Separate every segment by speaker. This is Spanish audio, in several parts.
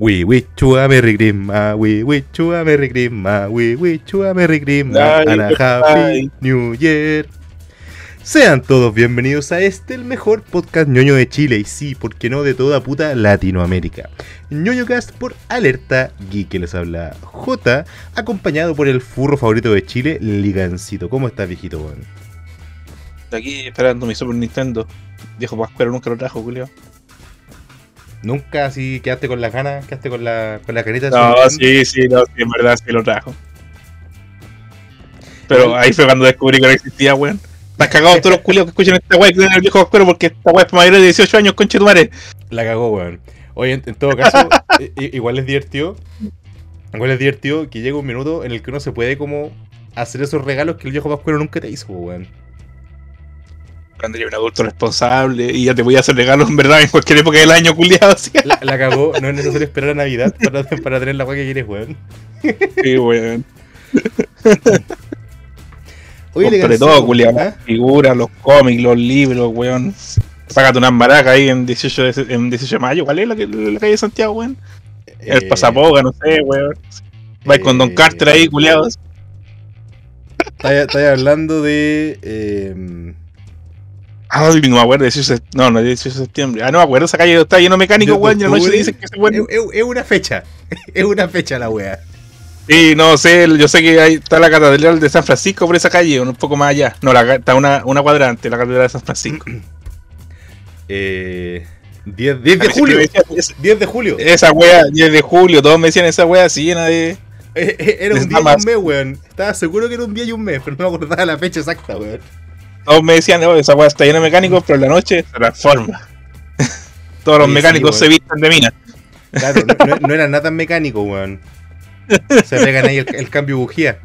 Speaker 1: We wish you a Merry Christmas, we wish you a Merry Christmas, we wish you a Merry Christmas and a Happy. New Year. Sean todos bienvenidos a este, el mejor podcast ñoño de Chile y sí, porque no de toda puta Latinoamérica. ñoñocast por Alerta Geek, que les habla J, acompañado por el furro favorito de Chile, Ligancito. ¿Cómo estás, viejito, weón?
Speaker 2: Aquí esperando mi Super Nintendo. Viejo Pascuero nunca lo trajo, Julio.
Speaker 1: ¿Nunca así quedaste con las ganas? ¿Quedaste con la, con la carita?
Speaker 2: No, sí, sí, no, sí, en verdad sí lo trajo. Pero ahí fue cuando descubrí que no existía, weón. Están cagados todos los culios que escuchan esta weá que tienen el viejo Pascuero porque esta weá es mayores de 18 años, conche tu madre.
Speaker 1: La cagó, weón. Oye, en, en todo caso, igual es divertido. Igual es divertido que llega un minuto en el que uno se puede como hacer esos regalos que el viejo Pascuero nunca te hizo, weón.
Speaker 2: Cuando eres un adulto responsable y ya te voy a hacer regalos en verdad en cualquier época del año, culiado. Así.
Speaker 1: La, la cagó, no es necesario esperar a Navidad para, para tener la weá que quieres, weón.
Speaker 2: Sí, weón.
Speaker 1: Oye,
Speaker 2: Compré todo, culiado.
Speaker 1: ¿ah?
Speaker 2: Las figuras, los cómics, los libros, weón. Págate unas maracas ahí en 18 de, en 18 de mayo. ¿Cuál es la, calle de Santiago, weón? El
Speaker 1: Eh,
Speaker 2: pasapoga, no sé, weón. Vais con Don
Speaker 1: eh,
Speaker 2: Carter ahí, culiados.
Speaker 1: Estáis hablando de. eh,
Speaker 2: Ay, no me acuerdo, 18 de, no, no, 18 de septiembre. Ah, no me acuerdo, esa calle está lleno de mecánicos, weón, y la noche dicen que ese weón.
Speaker 1: es, una fecha. Es una fecha la weá.
Speaker 2: Sí, no sé, yo sé que ahí está la catedral de San Francisco por esa calle, un poco más allá. No, la, está una, una cuadrante, la catedral de San Francisco.
Speaker 1: Eh, 10, 10
Speaker 2: A
Speaker 1: de julio.
Speaker 2: me decían, "Esa-
Speaker 1: 10 de julio.
Speaker 2: Esa wea, 10 de julio, todos me decían esa wea así llena de.
Speaker 1: Eh, eh, Era un día y un mes, weón. Estaba seguro que era un día y un mes, pero no me acordaba la fecha exacta, weón.
Speaker 2: Todos me decían, oh, esa wea está llena de mecánicos, pero en la noche se transforma. Todos los
Speaker 1: Sí,
Speaker 2: mecánicos se visten de mina.
Speaker 1: Claro, no, no, no era nada tan mecánico, weón. Se pegan ahí el, el cambio de bujía.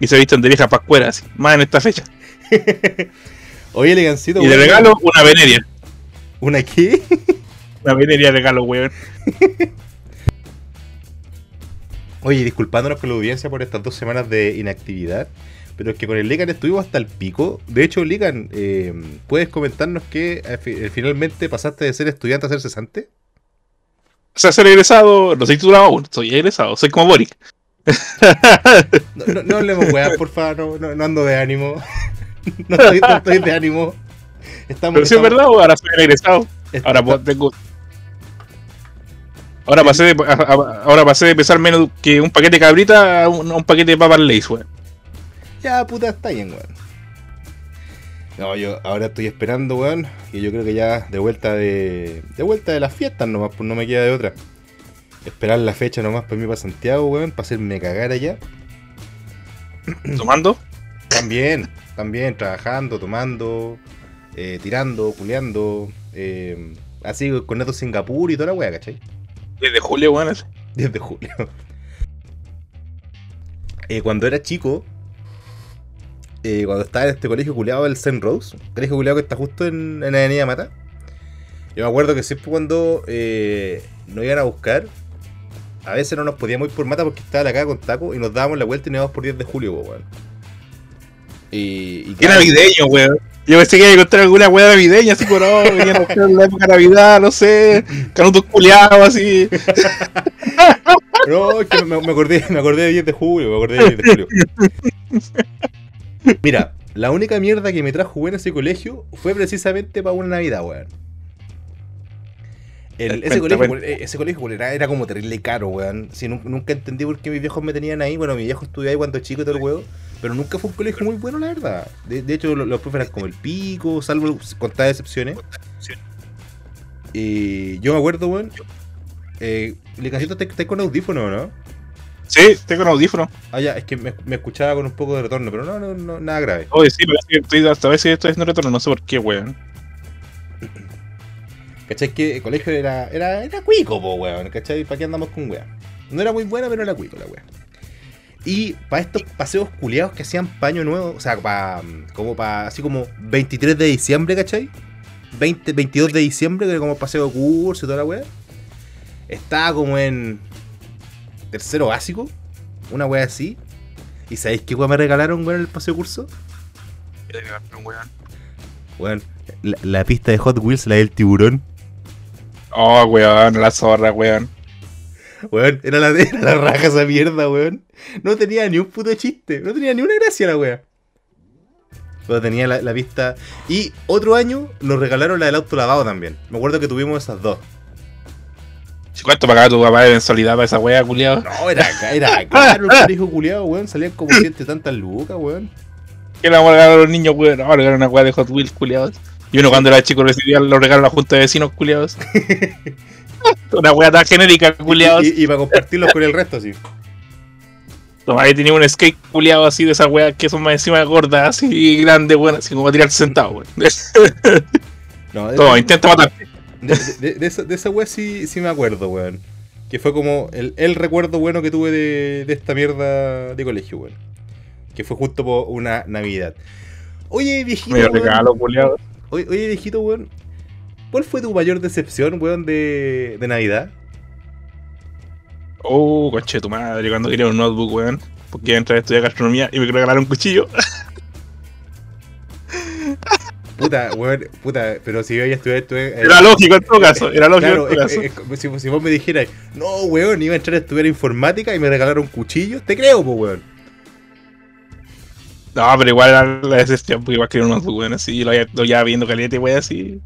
Speaker 2: Y se visten de viejas pascueras, así, más en esta fecha.
Speaker 1: Oye, elegancito,
Speaker 2: Y de
Speaker 1: weón.
Speaker 2: regalo, una veneria.
Speaker 1: ¿Una qué?
Speaker 2: Una veneria de regalo, weón.
Speaker 1: Oye, disculpándonos con la audiencia por estas dos semanas de inactividad. Pero es que con el Lican estuvimos hasta el pico. De hecho, Lican, eh, ¿puedes comentarnos que eh, eh, finalmente pasaste de ser estudiante a ser cesante?
Speaker 2: O sea, ser egresado, no soy titulado aún, soy egresado, soy como Boric.
Speaker 1: No, no, no hablemos, weá, por favor, no, ando de ánimo. No estoy, de ánimo. Estamos,
Speaker 2: Pero si es verdad, ahora soy egresado. Ahora pues, tengo. Ahora pasé, de, ahora pasé de pesar menos que un paquete de cabrita a un, a un paquete de papas Lays, weón.
Speaker 1: Ya, puta, está bien, weón. No, yo ahora estoy esperando, weón. Y yo creo que ya de vuelta de. De vuelta de las fiestas nomás, pues no me queda de otra. Esperar la fecha nomás para mí para Santiago, weón, para hacerme cagar allá.
Speaker 2: Tomando.
Speaker 1: También, también, trabajando, tomando, eh, tirando, culeando. eh, así con Neto Singapur y toda la weá, ¿cachai?
Speaker 2: Desde julio, weón. así.
Speaker 1: 10 de julio. Eh, cuando era chico, eh, cuando estaba en este colegio culeado, el St. Rose, colegio culeado que está justo en, en Avenida Mata, yo me acuerdo que siempre cuando eh, nos iban a buscar, a veces no nos podíamos ir por Mata porque estaba la caga con taco y nos dábamos la vuelta y nos íbamos por 10 de julio, po, weón. Y, y claro,
Speaker 2: navideño, weón. Yo pensé que iba a encontrar alguna weá navideña, así por oh, venían a buscar la época de Navidad, no sé, canutos culiados, así.
Speaker 1: No, es que me, me acordé, me acordé de 10 de julio, me acordé de 10 de julio. Mira, la única mierda que me trajo a ese colegio fue precisamente para una Navidad, weón. El- ese,
Speaker 2: Cuenta,
Speaker 1: colegio,
Speaker 2: cuenta.
Speaker 1: eh, ese colegio era, era como terrible caro, weón. Nun- nunca entendí por qué mis viejos me tenían ahí. Bueno, mi viejo estudió ahí cuando chico y todo el huevo. Pero nunca fue un colegio muy bueno, la verdad. De, de hecho, lo- los, profes eran como el pico, salvo contadas excepciones. Y yo me acuerdo, weón. Eh, Licacito, ¿estás estás con audífono, no?
Speaker 2: Sí, tengo un audífono.
Speaker 1: Ah, ya, es que me, me escuchaba con un poco de retorno, pero no, no, no nada grave.
Speaker 2: Oye, sí, pero es que estoy, hasta a veces estoy haciendo retorno, no sé por qué, weón.
Speaker 1: ¿Cachai? Que el colegio era, era, era cuico, po, weón. ¿Cachai? ¿Para qué andamos con weón? No era muy buena, pero era cuico la weón. Y para estos paseos culiados que hacían paño nuevo, o sea, para como para así como 23 de diciembre, ¿cachai? 20, 22 de diciembre, que era como paseo de curso y toda la weá. Estaba como en tercero básico, una weá así. ¿Y sabéis qué weá me regalaron, weón, en el paseo curso? Weón, la, la pista de Hot Wheels, la del tiburón.
Speaker 2: Oh, weón, la zorra, weón.
Speaker 1: Weón, era la, era la raja esa mierda, weón. No tenía ni un puto chiste, no tenía ni una gracia la wea. Pero tenía la, la vista. Y otro año nos regalaron la del auto lavado también. Me acuerdo que tuvimos esas dos.
Speaker 2: ¿Cuánto pagaba tu papá de mensualidad para esa wea, culiado?
Speaker 1: No, era, era caro el colegio culiado, weón. Salían como y tantas lucas, weón.
Speaker 2: ¿Qué le vamos a regalar a los niños, weón? Vamos a regalar una wea de Hot Wheels, culiados. Y uno cuando era chico recibía los regalos a la junta de vecinos, culiados. una wea tan genérica, culiados.
Speaker 1: Y, y para compartirlos con el resto, sí.
Speaker 2: Toma, ahí tenía un skate culiado así de esas weas que son más encima gordas, así grandes, weón, así como para tirarse sentado, weón.
Speaker 1: No,
Speaker 2: Toma, intenta matarte.
Speaker 1: De, de- de esa, de esa wea sí, sí me acuerdo, weón. Que fue como el, el recuerdo bueno que tuve de, de esta mierda de colegio, weón. Que fue justo por una Navidad. Oye, viejito. Weón.
Speaker 2: regalo.
Speaker 1: Oye, oye, viejito, weón. ¿Cuál fue tu mayor decepción, weón, de, de Navidad?
Speaker 2: Oh, conche de tu madre, cuando quería un notebook, weón. Porque iba a entrar a estudiar gastronomía y me regalaron un cuchillo.
Speaker 1: Puta, weón, puta, pero si yo ya estudié, estudié
Speaker 2: Era lógico en todo caso, era lógico
Speaker 1: Claro,
Speaker 2: en todo caso.
Speaker 1: si, si vos me dijeras, no, weón, iba a entrar a estudiar informática y me regalaron cuchillos, te creo, pues, weón.
Speaker 2: No, pero igual era la decepción, porque igual quería un notebook, weón, así, lo, llevaba viendo caliente, weón, así.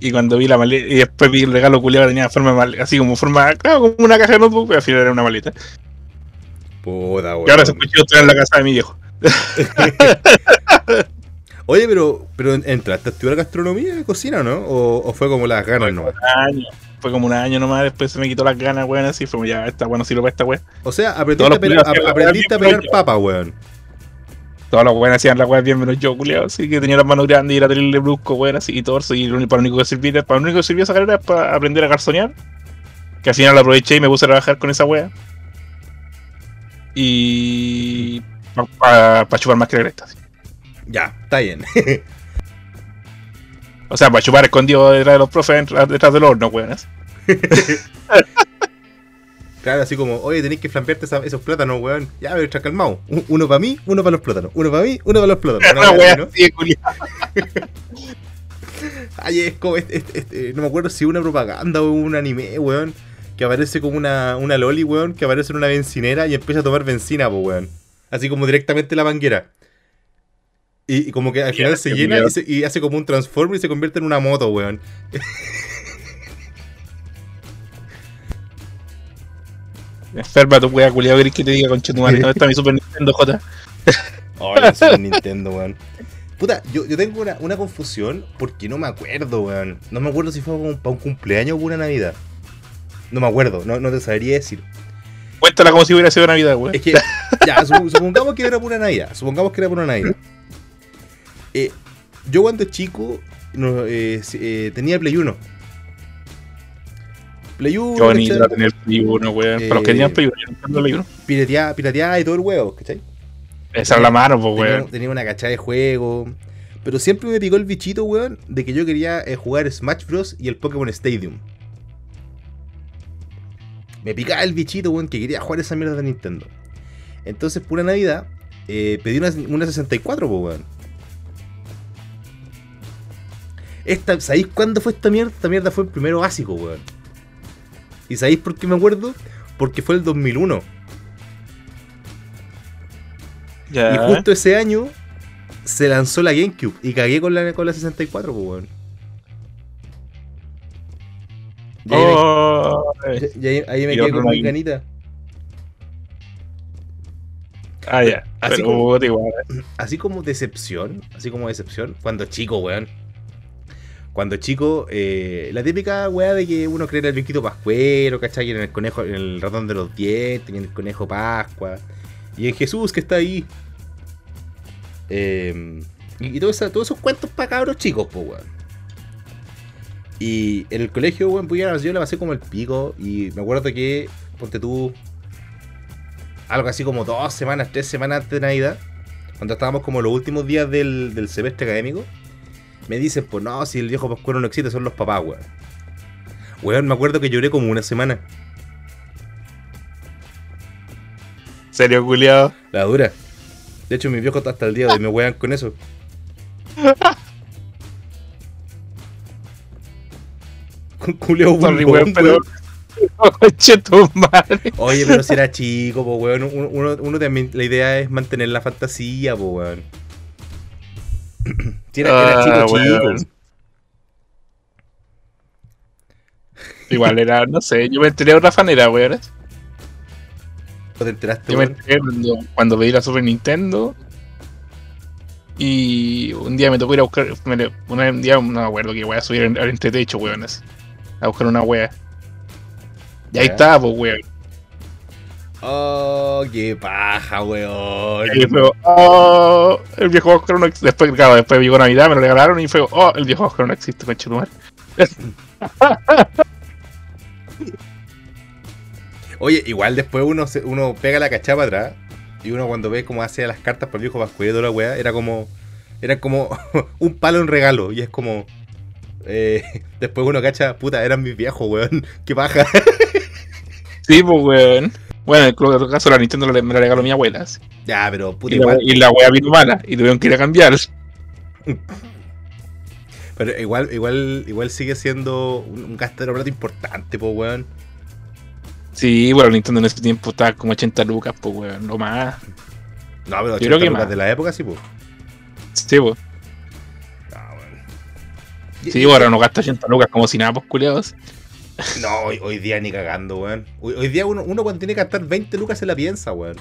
Speaker 2: Y cuando vi la maleta, y después vi el regalo culiado tenía forma de mal- así como forma, claro, como una caja de notebook, pero al final era una maleta.
Speaker 1: Puta, weón.
Speaker 2: Y ahora ese cuchillo está en la casa de mi viejo.
Speaker 1: Oye, pero, pero ¿entraste a estudiar gastronomía, cocina, no? ¿O, o fue como las ganas, no?
Speaker 2: Un año. Fue como un año nomás, después se me quitó las ganas, weón, así, fue como ya, está bueno, sirve para esta weón.
Speaker 1: O sea, aprendiste a pelar,
Speaker 2: la
Speaker 1: aprendiste a pelar papa, weón.
Speaker 2: Todos los weones hacían la weá bien menos yo, culiado, así que tenía las manos grandes y era terrible brusco, weón, así y torso, y lo para lo único que servía, para lo único que sirvió esa carrera es para aprender a garzonear. Que al final la aproveché y me puse a trabajar con esa weá. Y. para chupar más que la cresta. así.
Speaker 1: Ya, está bien.
Speaker 2: O sea, para chupar escondido detrás de los profes, detrás del horno, weón. así.
Speaker 1: claro, así como, oye, tenéis que flambearte esa- esos plátanos, weón. Ya, pero está calmado. Un- Uno para mí, uno para los plátanos. Uno para mí, uno para los plátanos. ¿no?
Speaker 2: culiado.
Speaker 1: Ay, es como, este- este- este, no me acuerdo si una propaganda o un anime, weón. Que aparece como una, una loli, weón, que aparece en una bencinera y empieza a tomar benzina, po, weón. Así como directamente en la manguera. Y, y como que al final se llena y, se- y hace como un transformer y se convierte en una moto, weón.
Speaker 2: Enferma tu weá, culiado, que te diga, conchetumare, ¿dónde está mi Super Nintendo J?
Speaker 1: Ay, el Super Nintendo, weón. Puta, yo, yo tengo una, una confusión porque no me acuerdo, weón. No me acuerdo si fue para un cumpleaños o una Navidad. No me acuerdo, no, no te sabría decir.
Speaker 2: Cuéntala como si hubiera sido Navidad, weón.
Speaker 1: Es que, ya, sup- supongamos que era por una Navidad. Supongamos que era por una Navidad. Eh, yo cuando chico no, eh, eh, tenía Play 1. Play 1,
Speaker 2: Qué bonito
Speaker 1: ¿cachai?
Speaker 2: era tener Play 1, weón. Los que
Speaker 1: Eh,
Speaker 2: tenían Play 1, yo no tengo Play 1.
Speaker 1: pirateada, pirateada y todo el huevo, ¿cachai?
Speaker 2: Esa es la mano, pues,
Speaker 1: Tenía,
Speaker 2: weón.
Speaker 1: tenía una cachada de juego. Pero siempre me picó el bichito, weón, de que yo quería eh, jugar Smash Bros. y el Pokémon Stadium. Me picaba el bichito, weón, que quería jugar esa mierda de Nintendo. Entonces, por una Navidad, eh, pedí una, una 64, pues, weón. Esta, ¿Sabéis cuándo fue esta mierda? Esta mierda fue el primero básico, weón. ¿Y sabéis por qué me acuerdo? Porque fue el 2001.
Speaker 2: Ya.
Speaker 1: Y justo ese año se lanzó la GameCube y cagué con la, con la 64, pues, weón. Y ahí me-
Speaker 2: Oh,
Speaker 1: y ahí, ahí me quedé con mi canita.
Speaker 2: Ah, ya.
Speaker 1: Así como-. Así como decepción, así como decepción, cuando chico, weón. Cuando chico, eh, la típica weá de que uno cree en el viejito pascuero, ¿cachai? En el conejo, en el ratón de los dientes, en el conejo Pascua. Y en Jesús que está ahí. Eh, y y todo esa- todos esos cuentos para cabros chicos, weón. Y en el colegio, weón, pues yo la pasé como el pico. Y me acuerdo que, ponte tú, algo así como dos semanas, tres semanas antes de Navidad, cuando estábamos como los últimos días del, del semestre académico, me dicen, pues no, si el viejo pascuero no existe, son los papás, weón. Weón, me acuerdo que lloré como una semana.
Speaker 2: Serio, culiado.
Speaker 1: La dura. De hecho, mis viejos hasta el día de hoy me wean con eso. Culeo
Speaker 2: Sorry,
Speaker 1: burlón,
Speaker 2: weón, pero.
Speaker 1: Oye, pero si era chico, po, weón. Uno, uno, uno también, la idea es mantener la fantasía, po, weón. Si era, era chico, chico.
Speaker 2: Igual era, no sé, yo me enteré de otra fanera, weón.
Speaker 1: ¿No te enteraste,
Speaker 2: Yo me enteré cuando, cuando pedí la Super Nintendo. Y un día me tocó ir a buscar. me- un día no me acuerdo que voy a subir al entretecho, weón. A buscar una wea. Y ahí
Speaker 1: Ya.
Speaker 2: estaba, pues, weón.
Speaker 1: Oh, qué paja, weón.
Speaker 2: Y fue, oh, el viejo Oscar no existe. Después, claro, después llegó Navidad, me lo regalaron y fue, oh, el viejo Oscar no existe, conchetumar.
Speaker 1: Oye, igual después uno, se- uno pega la cachapa atrás y uno cuando ve cómo hacía las cartas por el viejo Pascuero la weá, era como. Era como un palo en regalo. Y es como. eh, después uno cacha, puta, eran mis viejos, weón. Qué paja.
Speaker 2: Sí, pues, weón. Bueno, en el caso la Nintendo me la regaló mi abuela. así.
Speaker 1: ya, pero puta,
Speaker 2: Y la, y la wea vino mala y tuvieron que ir a cambiar.
Speaker 1: Pero igual, igual, igual sigue siendo un, gastadero de plata importante, po, weón.
Speaker 2: Sí, bueno, Nintendo en ese tiempo estaba como 80 lucas, pues, weón, lo más.
Speaker 1: No, pero
Speaker 2: Yo creo
Speaker 1: 80
Speaker 2: que
Speaker 1: lucas
Speaker 2: más.
Speaker 1: de la época sí, po.
Speaker 2: Sí, pues.
Speaker 1: Ah. Y-
Speaker 2: Sí, pues, ahora no gasta 80 lucas como si nada, pues, culiados.
Speaker 1: No, hoy, hoy día ni cagando, weón. Hoy, hoy día uno, uno cuando tiene que gastar 20 lucas se la piensa, weón.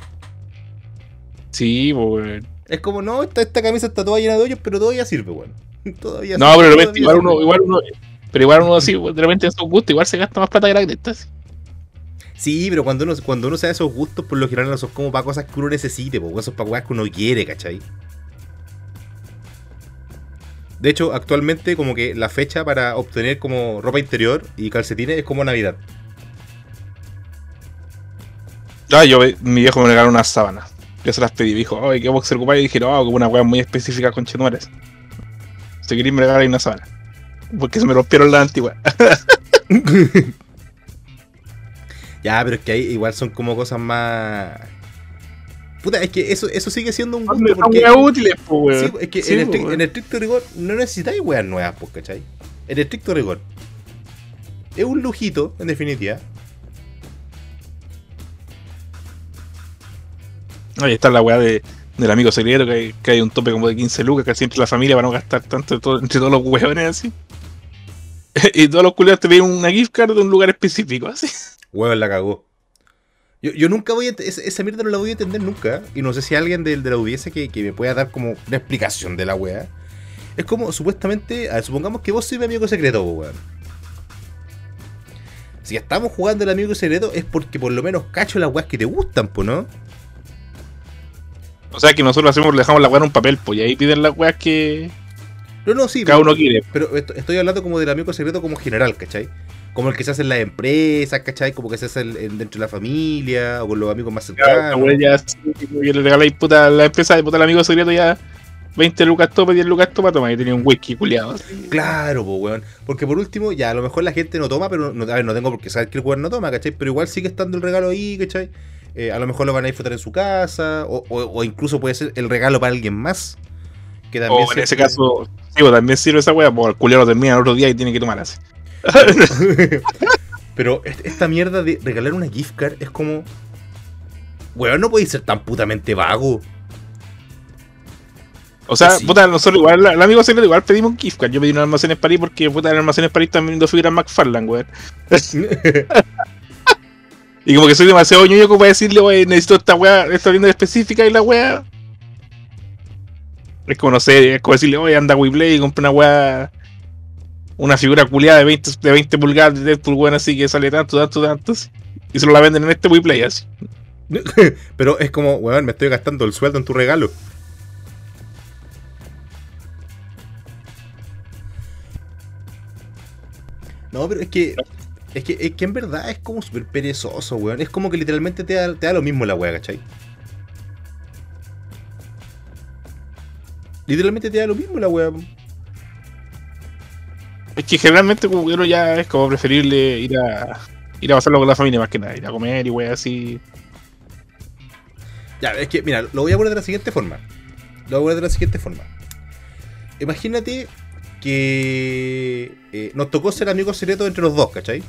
Speaker 2: Sí, weón.
Speaker 1: Es como, no, esta, esta camisa está toda llena de hoyos, pero todavía sirve, weón. Todavía
Speaker 2: No,
Speaker 1: sirve,
Speaker 2: pero de repente, igual uno, igual uno, pero igual uno así, de repente en su gusto, igual se gasta más plata que la cresta.
Speaker 1: Sí, pero cuando uno, cuando uno se da esos gustos, por lo general no son como para cosas que uno necesite, po, esos para cosas que uno quiere, ¿cachai? De hecho, actualmente como que la fecha para obtener como ropa interior y calcetines es como Navidad.
Speaker 2: Ah, yo, mi viejo me regaló unas sábanas. Yo se las pedí, me dijo, ay, ¿qué boxer ocupar? Y dije, no, como una weá muy específica con chetumales. Si queréis me regalar una sábana. Porque se me rompieron las antiguas.
Speaker 1: Ya, pero es que ahí igual son como cosas más... Puta, es que eso, eso sigue siendo un gusto
Speaker 2: Son
Speaker 1: porque...
Speaker 2: útiles, pues,
Speaker 1: Sí,
Speaker 2: weón.
Speaker 1: es que
Speaker 2: Sí,
Speaker 1: en, estri-
Speaker 2: weón.
Speaker 1: en estricto rigor no necesitáis weas nuevas, pues, ¿cachai? En estricto rigor. Es un lujito, en definitiva.
Speaker 2: Ahí está la weá de, del amigo secreto, que hay, que hay un tope como de 15 lucas, que siempre la familia para no gastar tanto todo- entre todos los hueones así. y todos los culiados te piden una gift card de un lugar específico, así.
Speaker 1: Huevón la cagó. Yo, yo nunca voy a esa, mierda no la voy a entender nunca. Y no sé si alguien del- de, la audiencia que, que me pueda dar como una explicación de la wea. Es como, supuestamente, a ver, supongamos que vos sois mi amigo secreto, weón. Si estamos jugando el amigo secreto es porque por lo menos cacho las weas que te gustan, pues, ¿no?
Speaker 2: O sea que nosotros hacemos, le dejamos la weá en un papel, pues, y ahí piden las weas que
Speaker 1: No, no, sí.
Speaker 2: cada
Speaker 1: pero-
Speaker 2: uno quiere.
Speaker 1: Pero esto- estoy hablando como del amigo secreto como general, ¿cachai? Como el que se hace en las empresas, ¿cachai? Como que se hace en- dentro de la familia o con los amigos más
Speaker 2: Claro,
Speaker 1: cercanos.
Speaker 2: weá ya, que le regaláis puta a la empresa de puta al amigo secreto ya 20 lucas topa, 10 lucas topa, toma, y tenía un whisky culiado. así.
Speaker 1: Claro, pues, weón. Porque por último, ya, a lo mejor la gente no toma, pero no, a ver, no tengo por qué saber que el weón no toma, ¿cachai? Pero igual sigue estando el regalo ahí, ¿cachai? Eh, a lo mejor lo van a disfrutar en su casa, o, o- o incluso puede ser el regalo para alguien más. Que también
Speaker 2: O en
Speaker 1: se-
Speaker 2: ese caso, pues, también sirve esa weá, porque el culiado lo termina el otro día y tiene que tomar así.
Speaker 1: Pero est- esta mierda de regalar una gift card es como. Weón, no podéis ser tan putamente vago.
Speaker 2: O sea,
Speaker 1: Sí.
Speaker 2: puta, nosotros igual, el amigo secreto igual pedimos un gift card. Yo pedí un almacenes París porque puta, en el almacenes París también viendo figuras McFarlane, weón. Y como que soy demasiado ñoño como para decirle, wey, necesito esta weá, esta tienda específica y la weá. Es como, no sé, es como decirle, oye, anda a y compra una weá. Una figura culiada de 20, de 20 pulgadas de Deadpool, weón, así que sale tanto, tanto, tanto. Y se lo la venden en este Weplay, así.
Speaker 1: Pero es como, weón, me estoy gastando el sueldo en tu regalo. No, pero es que. Es que, es que en verdad es como súper perezoso, weón. Es como que literalmente te da, te da lo mismo la weá, ¿cachai? Literalmente te da lo mismo la weá.
Speaker 2: Es que generalmente como uno ya es como preferible ir a ir a pasarlo con la familia más que nada, ir a comer y weá así.
Speaker 1: Ya, es que, mira, lo voy a poner de la siguiente forma. Lo voy a poner de la siguiente forma. Imagínate que eh, nos tocó ser amigos secretos entre los dos, ¿cachai?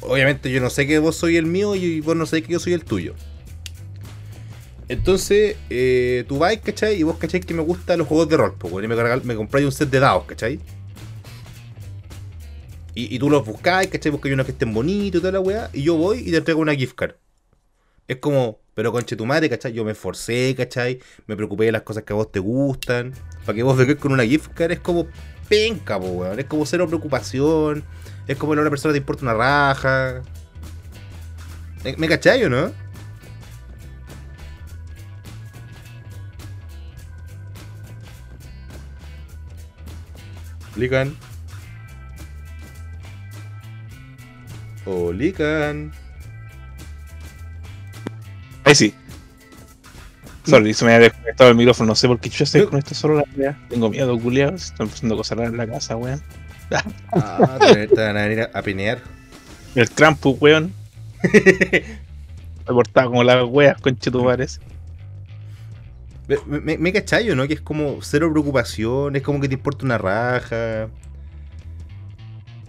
Speaker 1: Obviamente yo no sé que vos soy el mío y vos no sabés que yo soy el tuyo. Entonces, eh, tú vais, ¿cachai? Y vos, ¿cachai? Que me gustan los juegos de rol, y me, me compráis un set de dados, ¿cachai? Y, tú los buscáis, ¿cachai? Buscáis unos que estén bonitos y toda la weá. Y yo voy y te entrego una gift card. Es como, pero conche tu madre, ¿cachai? Yo me esforcé, ¿cachai? Me preocupé de las cosas que a vos te gustan. Para que vos vengáis con una gift card es como penca, po, weón. Es como cero preocupación. Es como que a una persona te importa una raja. ¿Me, cachai o no? Lican. O Lican.
Speaker 2: Ahí sí. Sorry, se me había desconectado el micrófono. No sé por qué yo se desconecta solo la wea. Tengo miedo, culiao. Se están pasando cosas raras en la casa, weón.
Speaker 1: Ah, te van a venir a, a pinear.
Speaker 2: El Krampus, weón. Me portaba como las weas, conchetumares.
Speaker 1: Me, me, me cachai, ¿o ¿no? Que es como cero preocupación, es como que te importa una raja.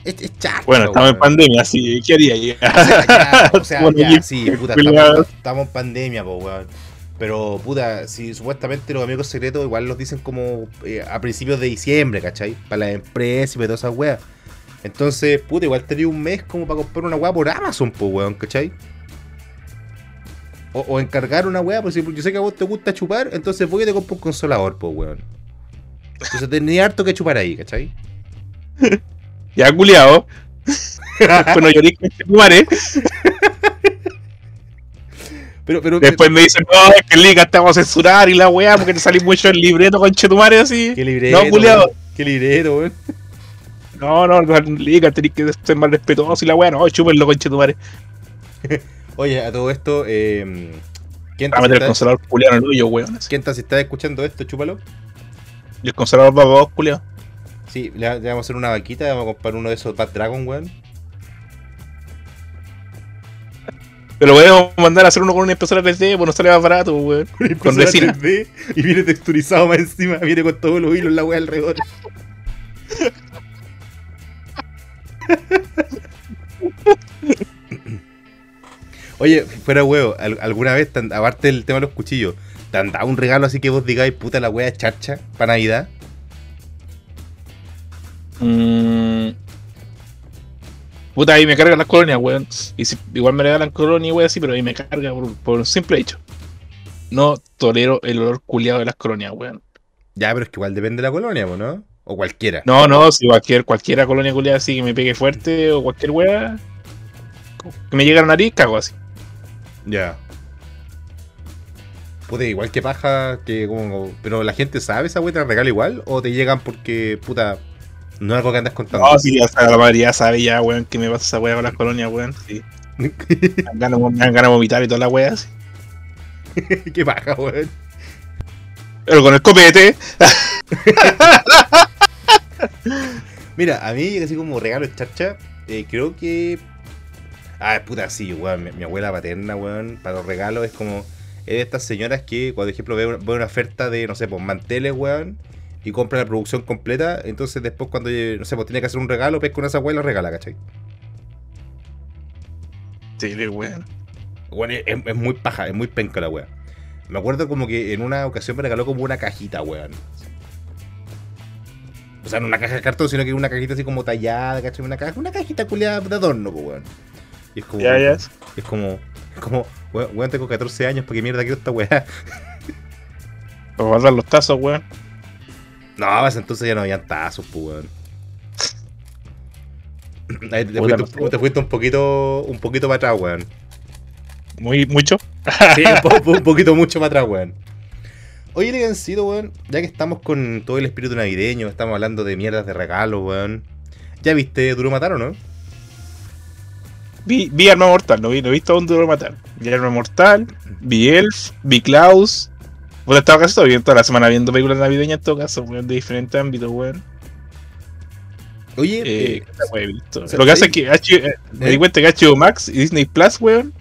Speaker 1: Es, es chato.
Speaker 2: Bueno, estamos en pandemia, así ¿qué haría?
Speaker 1: O sea, ya, o sea,
Speaker 2: Bueno,
Speaker 1: ya,
Speaker 2: y-
Speaker 1: sí, puta, estamos, estamos en pandemia, po, weón. Pero, puta, si supuestamente los amigos secretos igual los dicen como eh, a principios de diciembre, ¿cachai? Para las empresas y para todas esas weas. Entonces, puta, igual tenía un mes como para comprar una wea por Amazon, po, weón, ¿cachai? O, o encargar una wea, pues si yo sé que a vos te gusta chupar, entonces voy y te compro un consolador, po, weón. Entonces tenía harto que chupar ahí, ¿cachai?
Speaker 2: Ya, culiao. Después no lloré conchetumare.
Speaker 1: Pero, pero,
Speaker 2: Después me dicen, no, es que Liga te vamos a censurar y la weá, porque te salí mucho el libreto conchetumare así.
Speaker 1: qué libreto,
Speaker 2: No, culiao.
Speaker 1: weón, qué libreto, weón.
Speaker 2: No, no, Liga, tenés que ser más respetuoso y la weá, no, chúpenlo conchetumare.
Speaker 1: Oye, a todo esto, eh, ¿quién,
Speaker 2: Va a meter el
Speaker 1: está,
Speaker 2: consolador culiao en el hoyo, weón.
Speaker 1: ¿quién está- si está escuchando esto? Chúpalo.
Speaker 2: Y el consolador va para vos, culiao.
Speaker 1: Sí, le, vamos a hacer una vaquita, vamos a comprar uno de esos Bad Dragon, weón.
Speaker 2: Pero podemos mandar a hacer uno con una impresora 3D, pues no sale más barato, weón. Con resina.
Speaker 1: 3D, y viene texturizado más encima, viene con todos los hilos en la weá alrededor. Oye, fuera huevo, ¿al- ¿alguna vez, aparte del tema de los cuchillos, te han dado un regalo así que vos digáis, puta la wea charcha para Navidad?
Speaker 2: Mm. Puta, ahí me cargan las colonias, weón. Y si- igual me regalan colonias, weón, así, pero ahí me carga por, por un simple hecho. No tolero el olor culiado de las colonias, weón.
Speaker 1: Ya, pero es que igual depende de la colonia, ¿no? O cualquiera.
Speaker 2: No, no, si cualquier, cualquiera colonia culiada así que me pegue fuerte o cualquier weá que me llegue a la nariz, cago así.
Speaker 1: Ya. Puta, igual que paja, que como. Pero la gente sabe esa wea, te la regala igual, o te llegan porque, puta, no algo que andas contando.
Speaker 2: No, si ya sabe, la mayoría sabe ya, weón, que me pasa esa weá con las colonias, weón. Sí. Me dan ganas me dan ganas de vomitar y toda la weá así.
Speaker 1: Qué paja, weón.
Speaker 2: Pero con el copete,
Speaker 1: Mira, a mí, así como regalo de charcha, eh, creo que. Ah, puta, sí, weón. Mi, mi abuela paterna, weón, para los regalos es como. Es de estas señoras que, cuando, por ejemplo, ve una, ve una oferta de, no sé, pues manteles, weón, y compra la producción completa, entonces después, cuando, eh, no sé, pues tiene que hacer un regalo, pesca con esa y lo regala, ¿cachai?
Speaker 2: Sí, weón.
Speaker 1: Bueno, es, es muy paja, es muy penca la wea. Me acuerdo como que en una ocasión me regaló como una cajita, weón. O sea, no una caja de cartón, sino que una cajita así como tallada, ¿cachai? Una, caja, una cajita culiada de adorno, pues, weón. Y es como.
Speaker 2: Ya, ya.
Speaker 1: Es como. Es como. Weón, weón, tengo 14 años, ¿para qué mierda quiero esta weá?
Speaker 2: Para guardar los tazos, weón.
Speaker 1: No, pues entonces ya no habían tazos, pues, weón. Ahí te,
Speaker 2: Puta,
Speaker 1: fuiste,
Speaker 2: no sé.
Speaker 1: te fuiste un poquito. Un poquito para atrás, weón.
Speaker 2: Muy, mucho.
Speaker 1: Sí, un, po- un poquito mucho más atrás, weón. Oye, Legancito, weón, ya que estamos con todo el espíritu navideño, estamos hablando de mierdas de regalos, weón. ¿Ya viste Duro Matar o no?
Speaker 2: Vi, vi Arma Mortal, no vi, no he visto a un duro matar. Vi Arma Mortal, vi Elf, vi Klaus. Bueno, estaba casi todo bien toda la semana viendo películas navideñas en todo caso, weón, de diferentes ámbitos, weón.
Speaker 1: Oye,
Speaker 2: Eh,
Speaker 1: eh,
Speaker 2: ¿qué otra wea he visto? Lo que hace es que H- eh, me
Speaker 1: ¿Eh?
Speaker 2: di cuenta que HBO Max y Disney Plus, weón,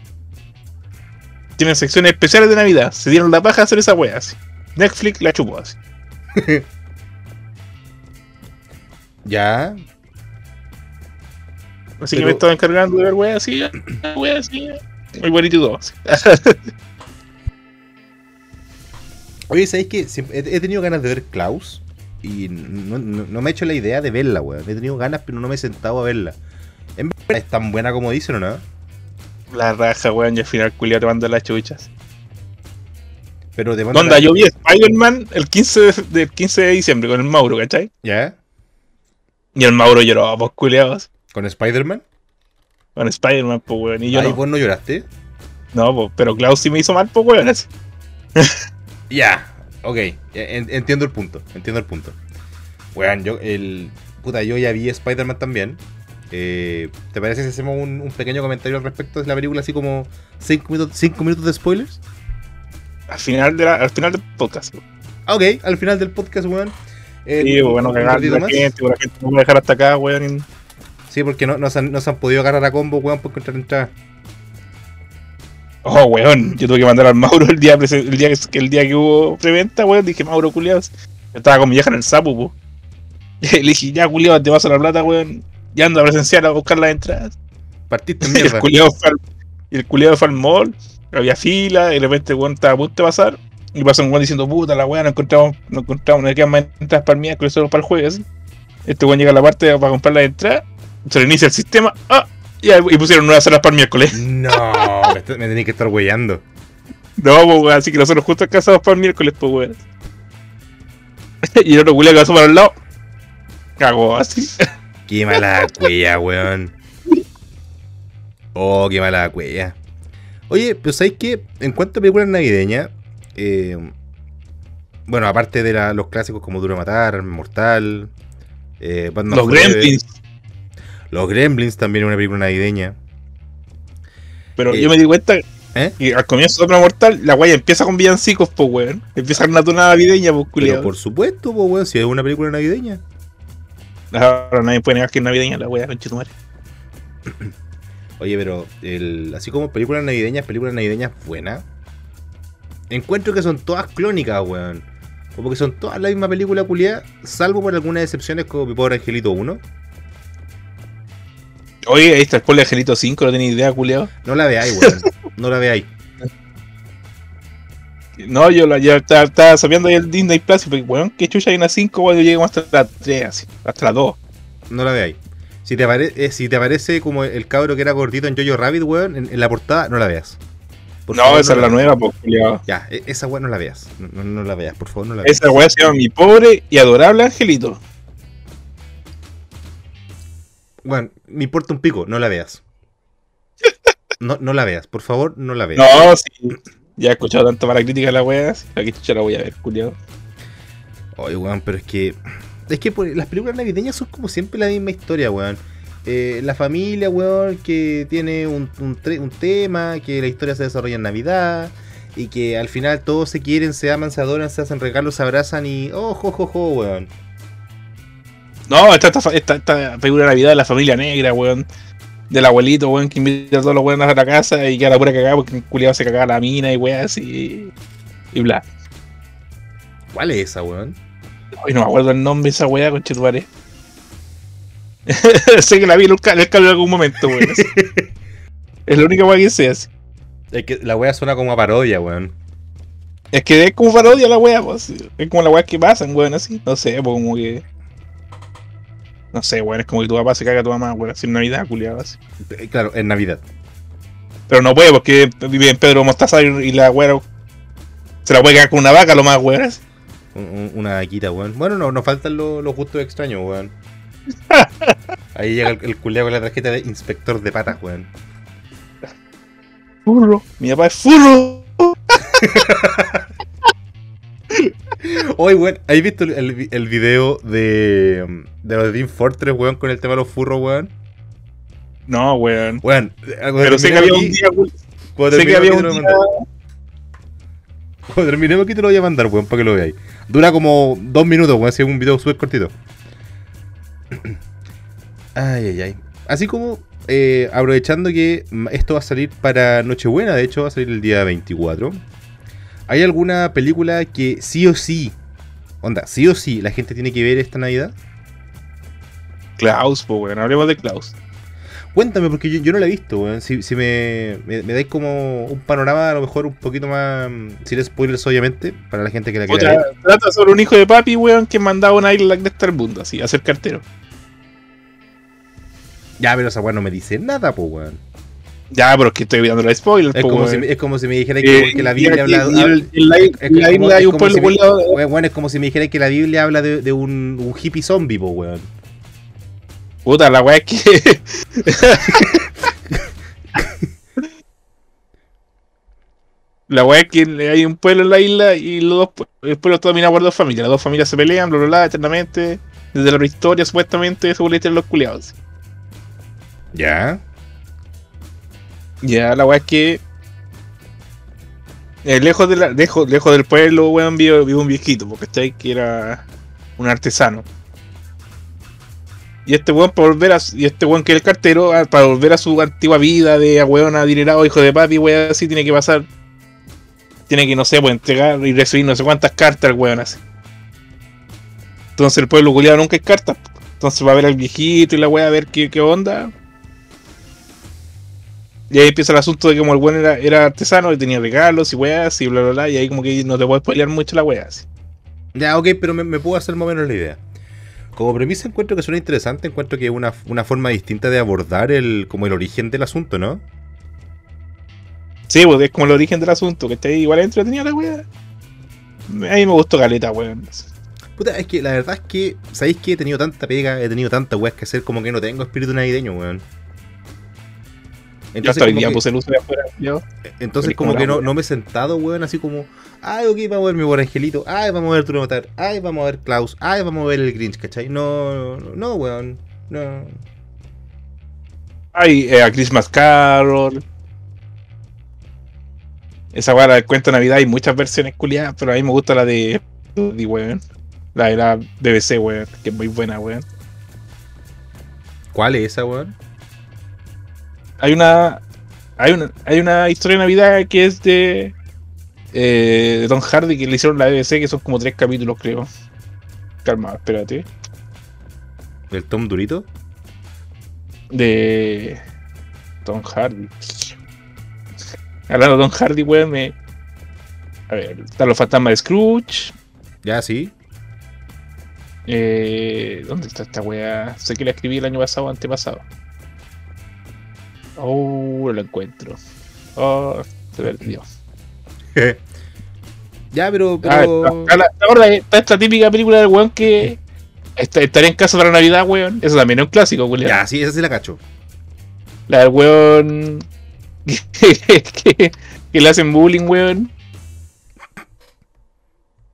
Speaker 2: tienen secciones especiales de Navidad. Se dieron la paja a hacer esa wea así. Netflix la chupó así.
Speaker 1: Ya.
Speaker 2: Así
Speaker 1: Pero-
Speaker 2: que me estaba encargando de ver weas así, weas así. Muy bonito y todo. así.
Speaker 1: Oye, ¿sabéis que he, tenido ganas de ver Klaus? Y no, no- no me he hecho la idea de verla, weón. He tenido ganas, pero no me he sentado a verla. ¿En verdad es tan buena como dicen o no?
Speaker 2: La raja, weón, y al final culiao te manda las chuchas.
Speaker 1: Pero te manda
Speaker 2: Onda,
Speaker 1: la-
Speaker 2: yo vi Spider-Man el 15 de, del 15 de diciembre con el Mauro, ¿cachai?
Speaker 1: ¿Ya?
Speaker 2: Y el Mauro lloró, pues culiados.
Speaker 1: ¿Con Spider-Man?
Speaker 2: Con Spider-Man, pues weón. Y yo
Speaker 1: Ay,
Speaker 2: no.
Speaker 1: vos no lloraste.
Speaker 2: No, pues, pero Klaus sí me hizo mal, pues weón.
Speaker 1: Ya, ok, en- entiendo el punto, entiendo el punto. Weón, yo, el. Puta, yo ya vi Spider-Man también. Eh, ¿Te parece si hacemos un, un pequeño comentario al respecto de la película, así como 5 minutos, cinco minutos de spoilers?
Speaker 2: Al final, de la, al final del podcast.
Speaker 1: Ah, ok, al final del podcast, weón. Eh,
Speaker 2: Sí, bueno,
Speaker 1: un
Speaker 2: cagar la
Speaker 1: más.
Speaker 2: gente, por la gente no puede dejar hasta acá, weón.
Speaker 1: Sí, porque no, no, se han, no se han podido agarrar a combo, weón, por encontrar entrada.
Speaker 2: Oh, weón, yo tuve que mandar al Mauro el día, el día, que, el día que hubo preventa, weón. Dije, Mauro, culiados. Yo estaba con mi vieja en el sapo, po. Le dije, ya, culiado, te paso la plata, weón. Ya ando a presenciar a buscar las entradas.
Speaker 1: Partiste en mierda.
Speaker 2: y el culiado fue al mall, había fila, y de repente weón estaba a punto de pasar, y pasó un weón diciendo, puta la weá, no encontramos, no encontramos, no quedan más entradas para el miércoles, solo para el jueves. Este weón llega a la parte para comprar la entrada, se le inicia el sistema, ah, y, y pusieron nuevas salas para el miércoles.
Speaker 1: No, me, me tenéis que estar weyando.
Speaker 2: No, pues weón, así que nosotros justo alcanzamos para el miércoles, pues weón. y el otro que pasó para el lado, cagó así.
Speaker 1: Qué mala cuella, weón. Oh, qué mala cuella. Oye, pero ¿sabéis qué? En cuanto a películas navideñas, eh, bueno, aparte de la- los clásicos como Duro Matar, Mortal, eh, Batman
Speaker 2: Los Gremlins.
Speaker 1: Los Gremlins también es una película navideña.
Speaker 2: Pero
Speaker 1: Eh,
Speaker 2: yo me di cuenta
Speaker 1: ¿Eh?
Speaker 2: que al comienzo de Otra Mortal, la guaya empieza con villancicos, pues weón. Empieza con una tonada navideña, pues
Speaker 1: Pero por supuesto, po, weón, si es una película navideña.
Speaker 2: Ahora nadie puede negar que es navideña la wea, conchetumare.
Speaker 1: Oye, pero el, así como películas navideñas, películas navideñas buenas, encuentro que son todas clónicas, weón. Como que son todas la misma película culiada, salvo por algunas excepciones como Mi Pobre Angelito 1.
Speaker 2: Oye, ahí está el spoiler de Angelito 5, no tenía idea, culiado.
Speaker 1: No la veáis, weón. No la veáis.
Speaker 2: No, yo la, estaba, estaba sabiendo ahí el Disney Plus, y porque weón, que chucha hay una 5, weón, yo llego hasta la 3, así, hasta la 2.
Speaker 1: No la veáis. Si te, eh, si te aparece como el cabro que era gordito en Jojo Rabbit, weón, en, en la portada, no la veas. Por
Speaker 2: No,
Speaker 1: favor,
Speaker 2: esa es la
Speaker 1: veas.
Speaker 2: nueva, pues, culiado.
Speaker 1: Ya, e- esa weón no la veas. No, la veas, por favor, no la veas.
Speaker 2: Esa wea se llama Mi Pobre y Adorable Angelito.
Speaker 1: Bueno, me importa un pico, no la veas. No, no la veas, por favor, no la veas.
Speaker 2: No, sí. Ya he escuchado tanto para crítica de la wea, aquí chucha la voy a ver, culiado.
Speaker 1: Oye, weón, pero es que. Es que por- las películas navideñas son como siempre la misma historia, weón. Eh, la familia, weón, que tiene un, un tema, que la historia se desarrolla en Navidad, y que al final todos se quieren, se aman, se adoran, se hacen regalos, se abrazan y. ¡Oh, jo, jo, jo, weón!
Speaker 2: No, esta, esta, esta, película de Navidad de la familia negra, weón. Del abuelito, weón, que invita a todos los weones a la casa y queda la pura cagada porque el culiado se cagaba la mina y weón así. Y bla.
Speaker 1: ¿Cuál es esa, weón?
Speaker 2: Hoy no me acuerdo el nombre de esa weá, conchetumare. sé que la vi en el cable en algún momento, weón. es la única weá que sé, así.
Speaker 1: Es que la weá suena como a parodia, weón.
Speaker 2: Es que es como parodia la weá, pues. Es como la weá que pasan, weón, así. No sé, pues como que. No sé, weón, es como que tu papá se caga a tu mamá, weón, así en Navidad, culiado, así.
Speaker 1: Eh, Claro, en Navidad.
Speaker 2: Pero no puede porque vive en Pedro Mostaza y la weá se la puede cagar con una vaca, lo más weón.
Speaker 1: una vaquita, weón. Bueno, no, nos faltan lo- los gustos extraños, weón. Ahí llega el, el culiao con la tarjeta de inspector de patas, weón.
Speaker 2: Furro. Mi papá es furro.
Speaker 1: Oye, weón, ¿has visto el, el, video de, de los de Team Fortress, weón, con el tema de los furros, weón?
Speaker 2: No, weón.
Speaker 1: Weón,
Speaker 2: Pero sé que había un día, weón.
Speaker 1: Cuando
Speaker 2: Sé que había
Speaker 1: aquí
Speaker 2: un día.
Speaker 1: Cuando terminemos aquí te lo voy a mandar, weón, para que lo veáis. Dura como dos minutos, weón, así es un video súper cortito. Ay, ay, ay. Así como, eh, aprovechando que esto va a salir para Nochebuena, de hecho va a salir el día 24. ¿Hay alguna película que sí o sí, onda, sí o sí, la gente tiene que ver esta Navidad?
Speaker 2: Klaus, pues, weón. Hablemos de Klaus.
Speaker 1: Cuéntame, porque yo, yo no la he visto, weón. Si, si me, me, me dais como un panorama, a lo mejor un poquito más. Sin spoilers, obviamente, para la gente que la quiera ver.
Speaker 2: trata sobre un hijo de papi, weón, que mandaba una isla de estar mundo, así, a ser cartero.
Speaker 1: Ya, pero esa weón no me dice nada, pues, weón.
Speaker 2: Ya, pero es que estoy evitando la spoiler,
Speaker 1: Es
Speaker 2: po,
Speaker 1: como, si,
Speaker 2: weón.
Speaker 1: me- es como si me dijera que,
Speaker 2: Eh,
Speaker 1: que la Biblia habla.
Speaker 2: el- la,
Speaker 1: es como- si me- si dijera que la Biblia habla de, de un, un hippie zombie, po, weón.
Speaker 2: Puta, la weá es que. la weá es que hay un pueblo en la isla y los dos el pueblo está dominado por dos familias. Las dos familias se pelean, bla bla bla, eternamente. Desde la prehistoria, supuestamente, historia de los culiados.
Speaker 1: Ya.
Speaker 2: Ya, la weá es que. eh, lejos, de lejos, lejos del pueblo, weón, vive, vive un viejito, porque está ahí que era un artesano. Y este weón, para volver a. Y este weón que es el cartero, ah, para volver a su antigua vida de a weón adinerado, hijo de papi, weón, así, tiene que pasar. Tiene que, no sé, pues entregar y recibir no sé cuántas cartas al weón así. Entonces el pueblo culiado nunca hay cartas. Entonces va a ver al viejito y la weá a ver qué, qué onda. Y ahí empieza el asunto de que como el weón era, era artesano y tenía regalos y weas y bla bla bla. Y ahí como que no te puedes pelear mucho la wea así.
Speaker 1: Ya, ok, pero me, me puedo hacer más o menos la idea. Como premisa encuentro que suena interesante, encuentro que es una, una forma distinta de abordar el, como el origen del asunto, ¿no?
Speaker 2: Sí, pues es como el origen del asunto, que está ahí igual entretenida la wea. A mí me gustó caleta, weón.
Speaker 1: Puta, es que la verdad es que, ¿sabéis que he tenido tanta pega, he tenido tanta weas que hacer como que no tengo espíritu navideño, weón?
Speaker 2: Yo hasta hoy
Speaker 1: como
Speaker 2: día
Speaker 1: que-
Speaker 2: puse el uso de afuera. Yo.
Speaker 1: Entonces como
Speaker 2: como
Speaker 1: que no,
Speaker 2: wea.
Speaker 1: no me he sentado, weón, así como, ay, ok, vamos a ver mi buen angelito, ay, vamos a ver tu matar, ay, vamos a ver Klaus, ay, vamos a ver el Grinch, ¿cachai? No, no, no, weón, no.
Speaker 2: Hay eh, a Christmas Carol. Esa weá la del cuento de Navidad hay muchas versiones culiadas, pero a mí me gusta la de. de weón. La de la BBC, weón, que es muy buena, weón.
Speaker 1: ¿Cuál es esa, weón?
Speaker 2: Hay una hay una hay una historia de Navidad que es de eh, de Tom Hardy que le hicieron la BBC que son como tres capítulos creo calma espérate
Speaker 1: ¿El Tom Durito?
Speaker 2: de Tom Hardy hablando de Tom Hardy weón me a ver están los fantasmas de Scrooge
Speaker 1: Ya, sí.
Speaker 2: eh, ¿dónde está esta weá? sé que la escribí el año pasado o antepasado oh no la encuentro oh se perdió
Speaker 1: ya, pero...
Speaker 2: Ah,
Speaker 1: pero...
Speaker 2: está, está- esta típica película del weón que está- estaría en casa para Navidad, weón. Eso también es un clásico, weón.
Speaker 1: Ya, sí, esa sí la cacho.
Speaker 2: La del weón que, que- que le hacen bullying, weón.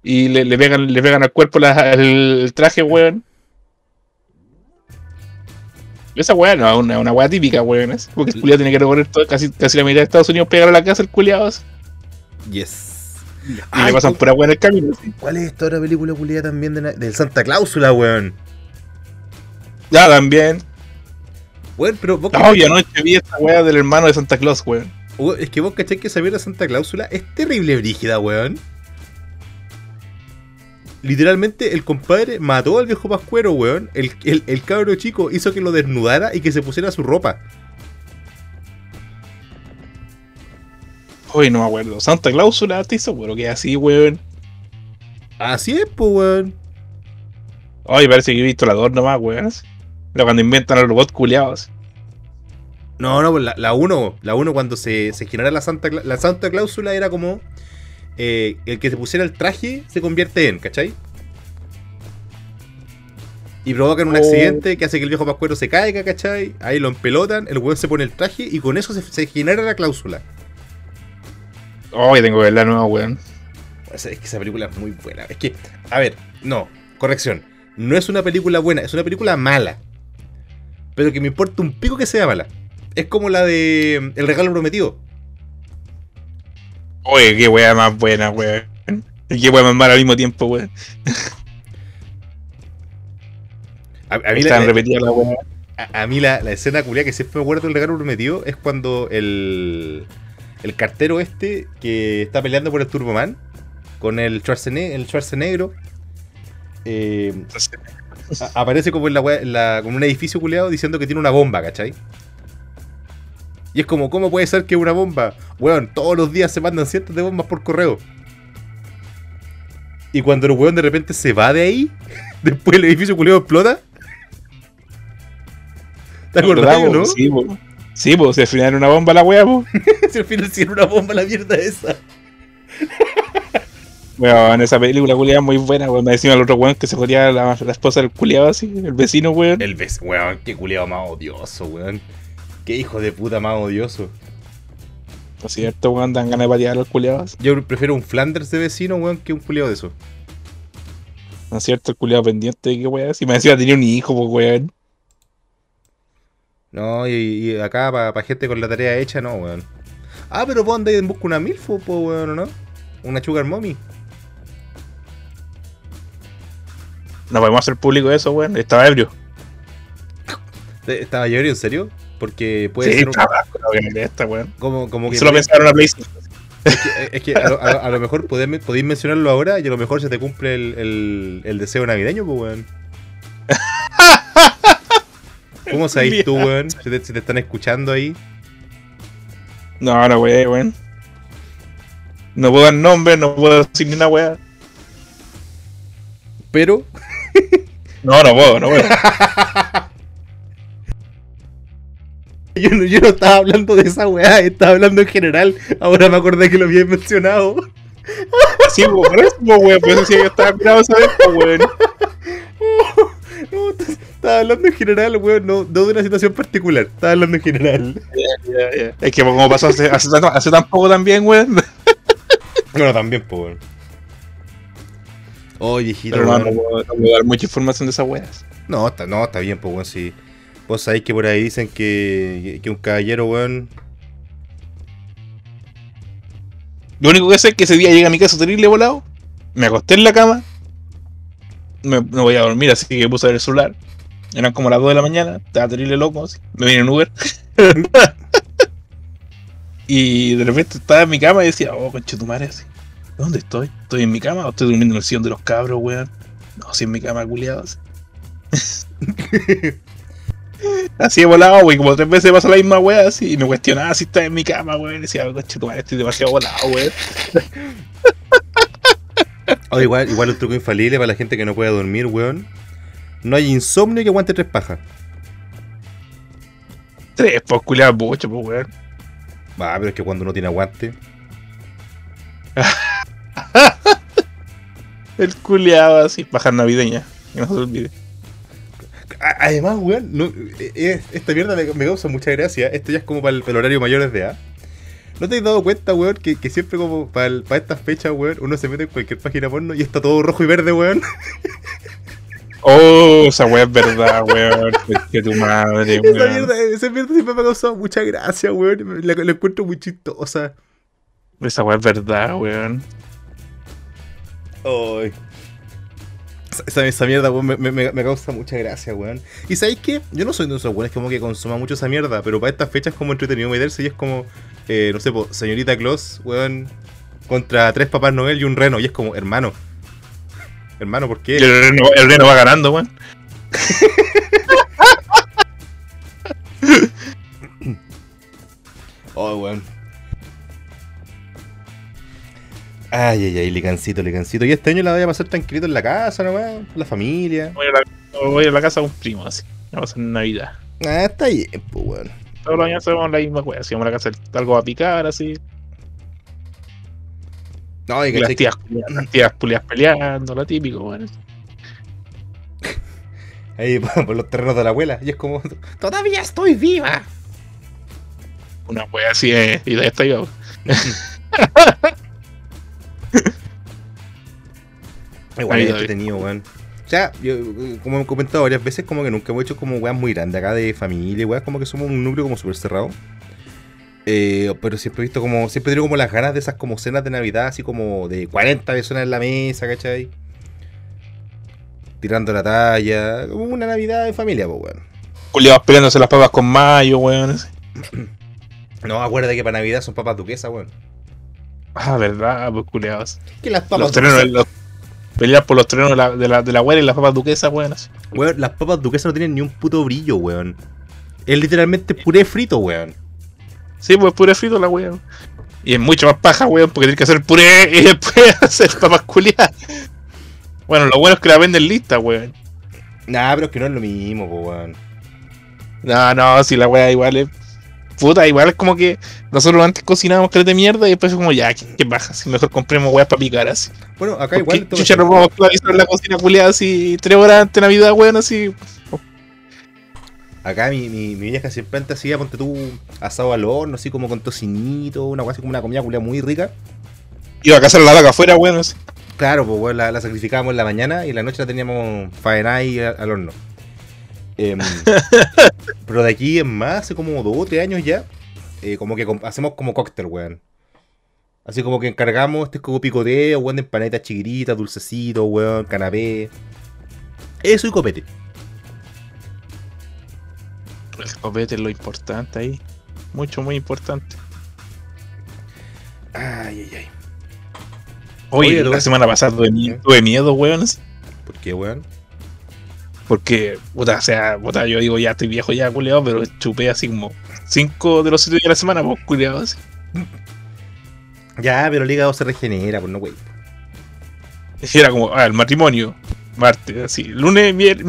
Speaker 2: Y le, le pegan, le pegan al cuerpo la- el, el traje, weón. Esa weá no es una, una weá típica, weón. Porque el culiado tiene que recorrer todo, casi, casi la mitad de Estados Unidos pegar a la casa el culiado. Y
Speaker 1: Yes.
Speaker 2: le
Speaker 1: Ay,
Speaker 2: pasan
Speaker 1: ¿cu-
Speaker 2: pura weá en el camino.
Speaker 1: ¿Cuál es esta otra película culiada también de del Santa Cláusula, weón?
Speaker 2: Ya, también.
Speaker 1: Weón, pero vos
Speaker 2: No, yo anoche vi esta weá del hermano de Santa Claus, weón.
Speaker 1: es que vos cachai que esa mierda Santa Cláusula es terrible brígida, weón. Literalmente el compadre mató al viejo pascuero, weón. El, el, el cabro chico hizo que lo desnudara y que se pusiera su ropa.
Speaker 2: Hoy no me acuerdo. Santa Cláusula, te hizo, pero que así, weón.
Speaker 1: Así es, pues, weón.
Speaker 2: Ay, parece que he visto la 2 nomás, weón. Cuando inventan los robots culiados.
Speaker 1: No, no, pues la, la 1, la 1 cuando se, se genera la Santa, la Santa Cláusula era como eh, el que se pusiera el traje se convierte en, ¿cachai? Y provocan un
Speaker 2: Oh.
Speaker 1: accidente que hace que el viejo pascuero se caiga, ¿cachai? Ahí lo empelotan, el weón se pone el traje y con eso se, se genera la cláusula.
Speaker 2: Ay, tengo que verla nueva, weón.
Speaker 1: Es que esa película es muy buena. Es que, a ver, no, corrección. No es una película buena, es una película mala. Pero que me importa un pico que sea mala. Es como la de mm, El regalo prometido.
Speaker 2: Oye, qué weá más buena, weón. Qué weá más mala al mismo tiempo, weón.
Speaker 1: A, a mí, la,
Speaker 2: repetidas la weá.
Speaker 1: a- a mí la, la escena culia que siempre me acuerdo del regalo prometido es cuando el, el cartero este que está peleando por el Turboman con el Schwarzenegger, el eh, aparece como en, la, wea- en la- como un edificio culeado diciendo que tiene una bomba, ¿cachai? Y es como, ¿cómo puede ser que una bomba? Weón, todos los días se mandan cientos de bombas por correo. Y cuando el weón de repente se va de ahí, después el edificio culeado explota. ¿Te acordás, no?
Speaker 2: Sí, po. Sí, pues si al final era una bomba la pues.
Speaker 1: si al final sí era una bomba la mierda esa.
Speaker 2: Weón, esa película culiada muy buena, weón. Me decían al otro weón que se ponía la, la esposa del culiado así, el vecino, weón.
Speaker 1: El bes weón, qué culeado más odioso, weón. Qué hijo de puta más odioso.
Speaker 2: Por cierto, weón, dan ganas de patear a los culiados.
Speaker 1: Yo prefiero un Flanders de vecino, weón, que un culeado de eso.
Speaker 2: ¿No es cierto? El culiado pendiente de qué weón. Si me decía tenía un hijo, pues weón.
Speaker 1: No, y, y acá para gente con la tarea hecha, no, weón. Ah, pero vos andáis en busca de una milfo, po, weón, ¿o no? Una sugar mommy.
Speaker 2: No podemos hacer público eso, weón. Estaba ebrio.
Speaker 1: ¿Te- ¿Estaba yo en serio? Porque puede
Speaker 2: sí,
Speaker 1: ser un-
Speaker 2: esta, weón.
Speaker 1: como, como que...
Speaker 2: Solo pensaba en una PlayStation.
Speaker 1: Es que, es que a, lo, a a mejor podéis, podéis mencionarlo ahora y a lo mejor se te cumple el, el- el deseo navideño, pues, weón. ¿Cómo sabéis tú, weón? Si te, si te están escuchando ahí.
Speaker 2: No, no, weón, weón. No puedo dar nombre, no puedo decir ni una weá.
Speaker 1: Pero,
Speaker 2: No, no puedo, no puedo.
Speaker 1: yo no, yo no estaba hablando de esa weá, estaba hablando en general. Ahora me acordé que lo había mencionado.
Speaker 2: Sí, pues, por eso, pues, weón. Por eso sí que yo estaba curado esa vez, pues, weón.
Speaker 1: No, estaba hablando en general, weón, no, no de una situación particular. Estaba hablando en general.
Speaker 2: Es que como pasó hace, hace, tan- hace tan poco también, weón.
Speaker 1: Bueno, también, pues, weón. Oh, viejito,
Speaker 2: Pero no,
Speaker 1: weón.
Speaker 2: no puedo, no puedo dar mucha información de esas weas.
Speaker 1: No, está, no, está bien, pues, weón, sí. Vos sabéis que por ahí dicen que, que un caballero, weón.
Speaker 2: Lo único que sé es que ese día llegué a mi casa terrible volado. Me acosté en la cama. Me, no voy a dormir, así que puse a ver el celular. Eran como las 2 de la mañana. Estaba terrible loco. así. Me vine en Uber. y de repente estaba en mi cama y decía, oh, conche tu madre. Así. ¿Dónde estoy? ¿Estoy en mi cama o estoy durmiendo en el sillón de los cabros, weón? No, sí en mi cama, culiado. Así, he volado, güey. Como tres veces pasa la misma wea así. Y me cuestionaba si estaba en mi cama, weón. Y decía, conche tu madre, estoy demasiado volado, weón.
Speaker 1: Oh, igual, igual un truco infalible para la gente que no puede dormir, weón. No hay insomnio que aguante tres pajas.
Speaker 2: Tres, pues culiado, mucho, pues weón.
Speaker 1: Va, pero es que cuando uno tiene aguante.
Speaker 2: El culiado así, bajar navideña. Que no se olvide.
Speaker 1: Además, weón, no, eh, eh, esta mierda me, me causa mucha gracia. Esto ya es como para el, para el horario mayor de A. ¿No te has dado cuenta, weón, que, que siempre como para, el- para estas fechas, weón, uno se mete en cualquier página porno y está todo rojo y verde, weón?
Speaker 2: Oh, esa weá es verdad, weón. Que tu madre,
Speaker 1: Esa
Speaker 2: weón.
Speaker 1: mierda, esa mierda siempre me ha causado mucha gracia, weón. La, la encuentro muy chistosa.
Speaker 2: Esa weá es verdad, weón.
Speaker 1: Ay. Esa- Esa, mierda, weón, me, me- me causa mucha gracia, weón. Y sabéis qué? Yo no soy de esos weones como que consuma mucho esa mierda, pero para estas fechas como entretenido meterse y es como, eh, no sé, po, señorita Claus, weón, contra tres papás Noel y un reno. Y es como, hermano. Hermano, ¿por qué?
Speaker 2: el reno, el reno va ganando, weón.
Speaker 1: Oh, weón. Ay, ay, ay, licancito, licancito. Y este año la voy a pasar tranquilito en la casa nomás, con la familia.
Speaker 2: Voy a la, voy a la casa de un primo, así. Vamos a pasar Navidad.
Speaker 1: Ah, está bien, pues, weón.
Speaker 2: Todos los años hacemos la misma weá. Si vamos a la casa, algo a picar, así.
Speaker 1: No, y
Speaker 2: Y las
Speaker 1: que
Speaker 2: tías, culiadas- las tías pulias peleando, lo típico, weón.
Speaker 1: ahí por los terrenos de la abuela. Y es como, todavía estoy viva.
Speaker 2: Una weá así, eh, y de esta yo.
Speaker 1: Igual es entretenido, weón. O sea, yo, como he comentado varias veces, como que nunca hemos hecho como weas muy grandes acá de familia, weas, como que somos un núcleo como súper cerrado. Eh, pero siempre he visto como, siempre he tenido como las ganas de esas como cenas de Navidad, así como de 40 personas en la mesa, ¿cachai? Tirando la talla, como una Navidad de familia, pues, weón.
Speaker 2: Culiados peleándose las papas con mayo, weón.
Speaker 1: No, acuérdate que para Navidad son papas duquesas, weón.
Speaker 2: Ah, verdad, pues culiados.
Speaker 1: Que las
Speaker 2: Los
Speaker 1: papas
Speaker 2: terrenos,
Speaker 1: duquesas,
Speaker 2: los, Pelear por los trenos de la, de la, de la y las papas duquesas, weón.
Speaker 1: Weón, las papas duquesas no tienen ni un puto brillo, weón. Es literalmente puré frito, weón.
Speaker 2: Sí, pues puré frito la weón. Y es mucho más paja, weón, porque tienes que hacer puré y después hacer papas culiadas. Bueno, lo bueno es que la venden lista, weón.
Speaker 1: Nah, pero es que no es lo mismo, po, weón.
Speaker 2: No, no, si la weá igual es. Puta, igual es como que nosotros antes cocinábamos crees de mierda y después es como ya, ¿qué, qué baja? Si mejor compremos weas para picar así.
Speaker 1: Bueno, acá
Speaker 2: Porque
Speaker 1: igual.
Speaker 2: chucha
Speaker 1: eso-
Speaker 2: no podemos esclavizar en la cocina culiada así tres horas antes de Navidad, weón, así.
Speaker 1: Acá mi, mi, mi vieja siempre antes hacía, ponte tú, asado al horno, así como con tocinito, una cosa así como una comida culia muy rica.
Speaker 2: Iba a cazar la vaca afuera, weón, así.
Speaker 1: Claro, pues weón, la, la sacrificábamos en la mañana y en la noche la teníamos faenada al, al horno. Em, pero de aquí en más, hace como dos o tres años ya, eh, como que hacemos como cóctel, weón. Así como que encargamos este como picoteo, weón, de empanaditas chiquititas, dulcecitos, weón, canapé. Eso y copete.
Speaker 2: El copete es lo importante ahí. Mucho, muy importante.
Speaker 1: Ay, ay, ay.
Speaker 2: Oye,
Speaker 1: Oye,
Speaker 2: la semana pasada tuve,
Speaker 1: ¿Eh?
Speaker 2: tuve miedo, weón.
Speaker 1: ¿Por qué, weón?
Speaker 2: Porque, puta, o sea, puta, yo digo, ya estoy viejo ya, culiado, pero chupé así como cinco de los siete días de la semana, pues, culiado, así.
Speaker 1: Ya, pero el hígado se regenera, pues no, wey.
Speaker 2: Y era como, ah, el matrimonio, martes, así. Lunes, mier-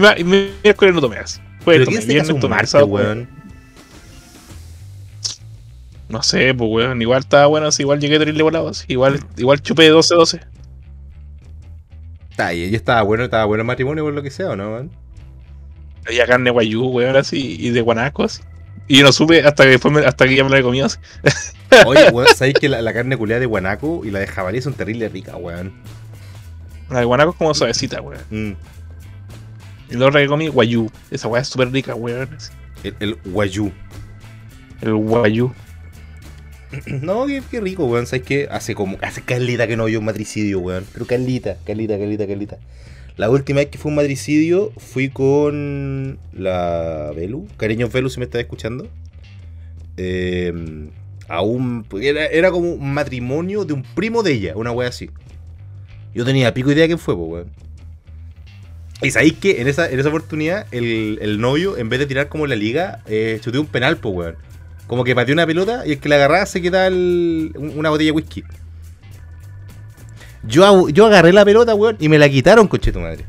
Speaker 2: miércoles no tomé así.
Speaker 1: ¿Pero
Speaker 2: Jueves tomé,
Speaker 1: se
Speaker 2: viernes tomé,
Speaker 1: martes,
Speaker 2: sábado,
Speaker 1: weón?
Speaker 2: No sé, pues, weón, igual estaba bueno, así, igual llegué terrible volado, así. Igual, igual chupé 12-12.
Speaker 1: Está ahí, yo estaba bueno, estaba bueno el matrimonio por lo que sea, ¿o no, weón?
Speaker 2: Había carne guayú, weón, así, y de guanaco, así. Y yo no supe hasta que después me- hasta que ya me la he comido así.
Speaker 1: Oye, weón, ¿sabéis que la, la carne culeada de guanaco y la de jabalí son terrible ricas, weón?
Speaker 2: La de guanaco es como suavecita, weón.
Speaker 1: Mm,
Speaker 2: Y la otra que comí, guayú. Esa weá es súper rica, weón. así.
Speaker 1: el, el guayú.
Speaker 2: El guayú.
Speaker 1: No, qué, qué rico, weón. ¿Sabes qué? Hace como. Hace calita que no veo un matricidio, weón. Pero calita, calita, calita, calita. La última vez que fue un matricidio fui con la Velu. Cariño Velu, si me estás escuchando. Eh, a un. Era, como un matrimonio de un primo de ella, una wea así. Yo tenía pico idea de quién fue, weón. Y sabéis que en esa, en esa oportunidad, el, el novio, en vez de tirar como la liga, eh, chuteó un penal, pues, weón. Como que pateó una pelota y el que la agarraba se queda el- un- una botella de whisky. Yo, yo agarré la pelota, weón, y me la quitaron, coche tu madre.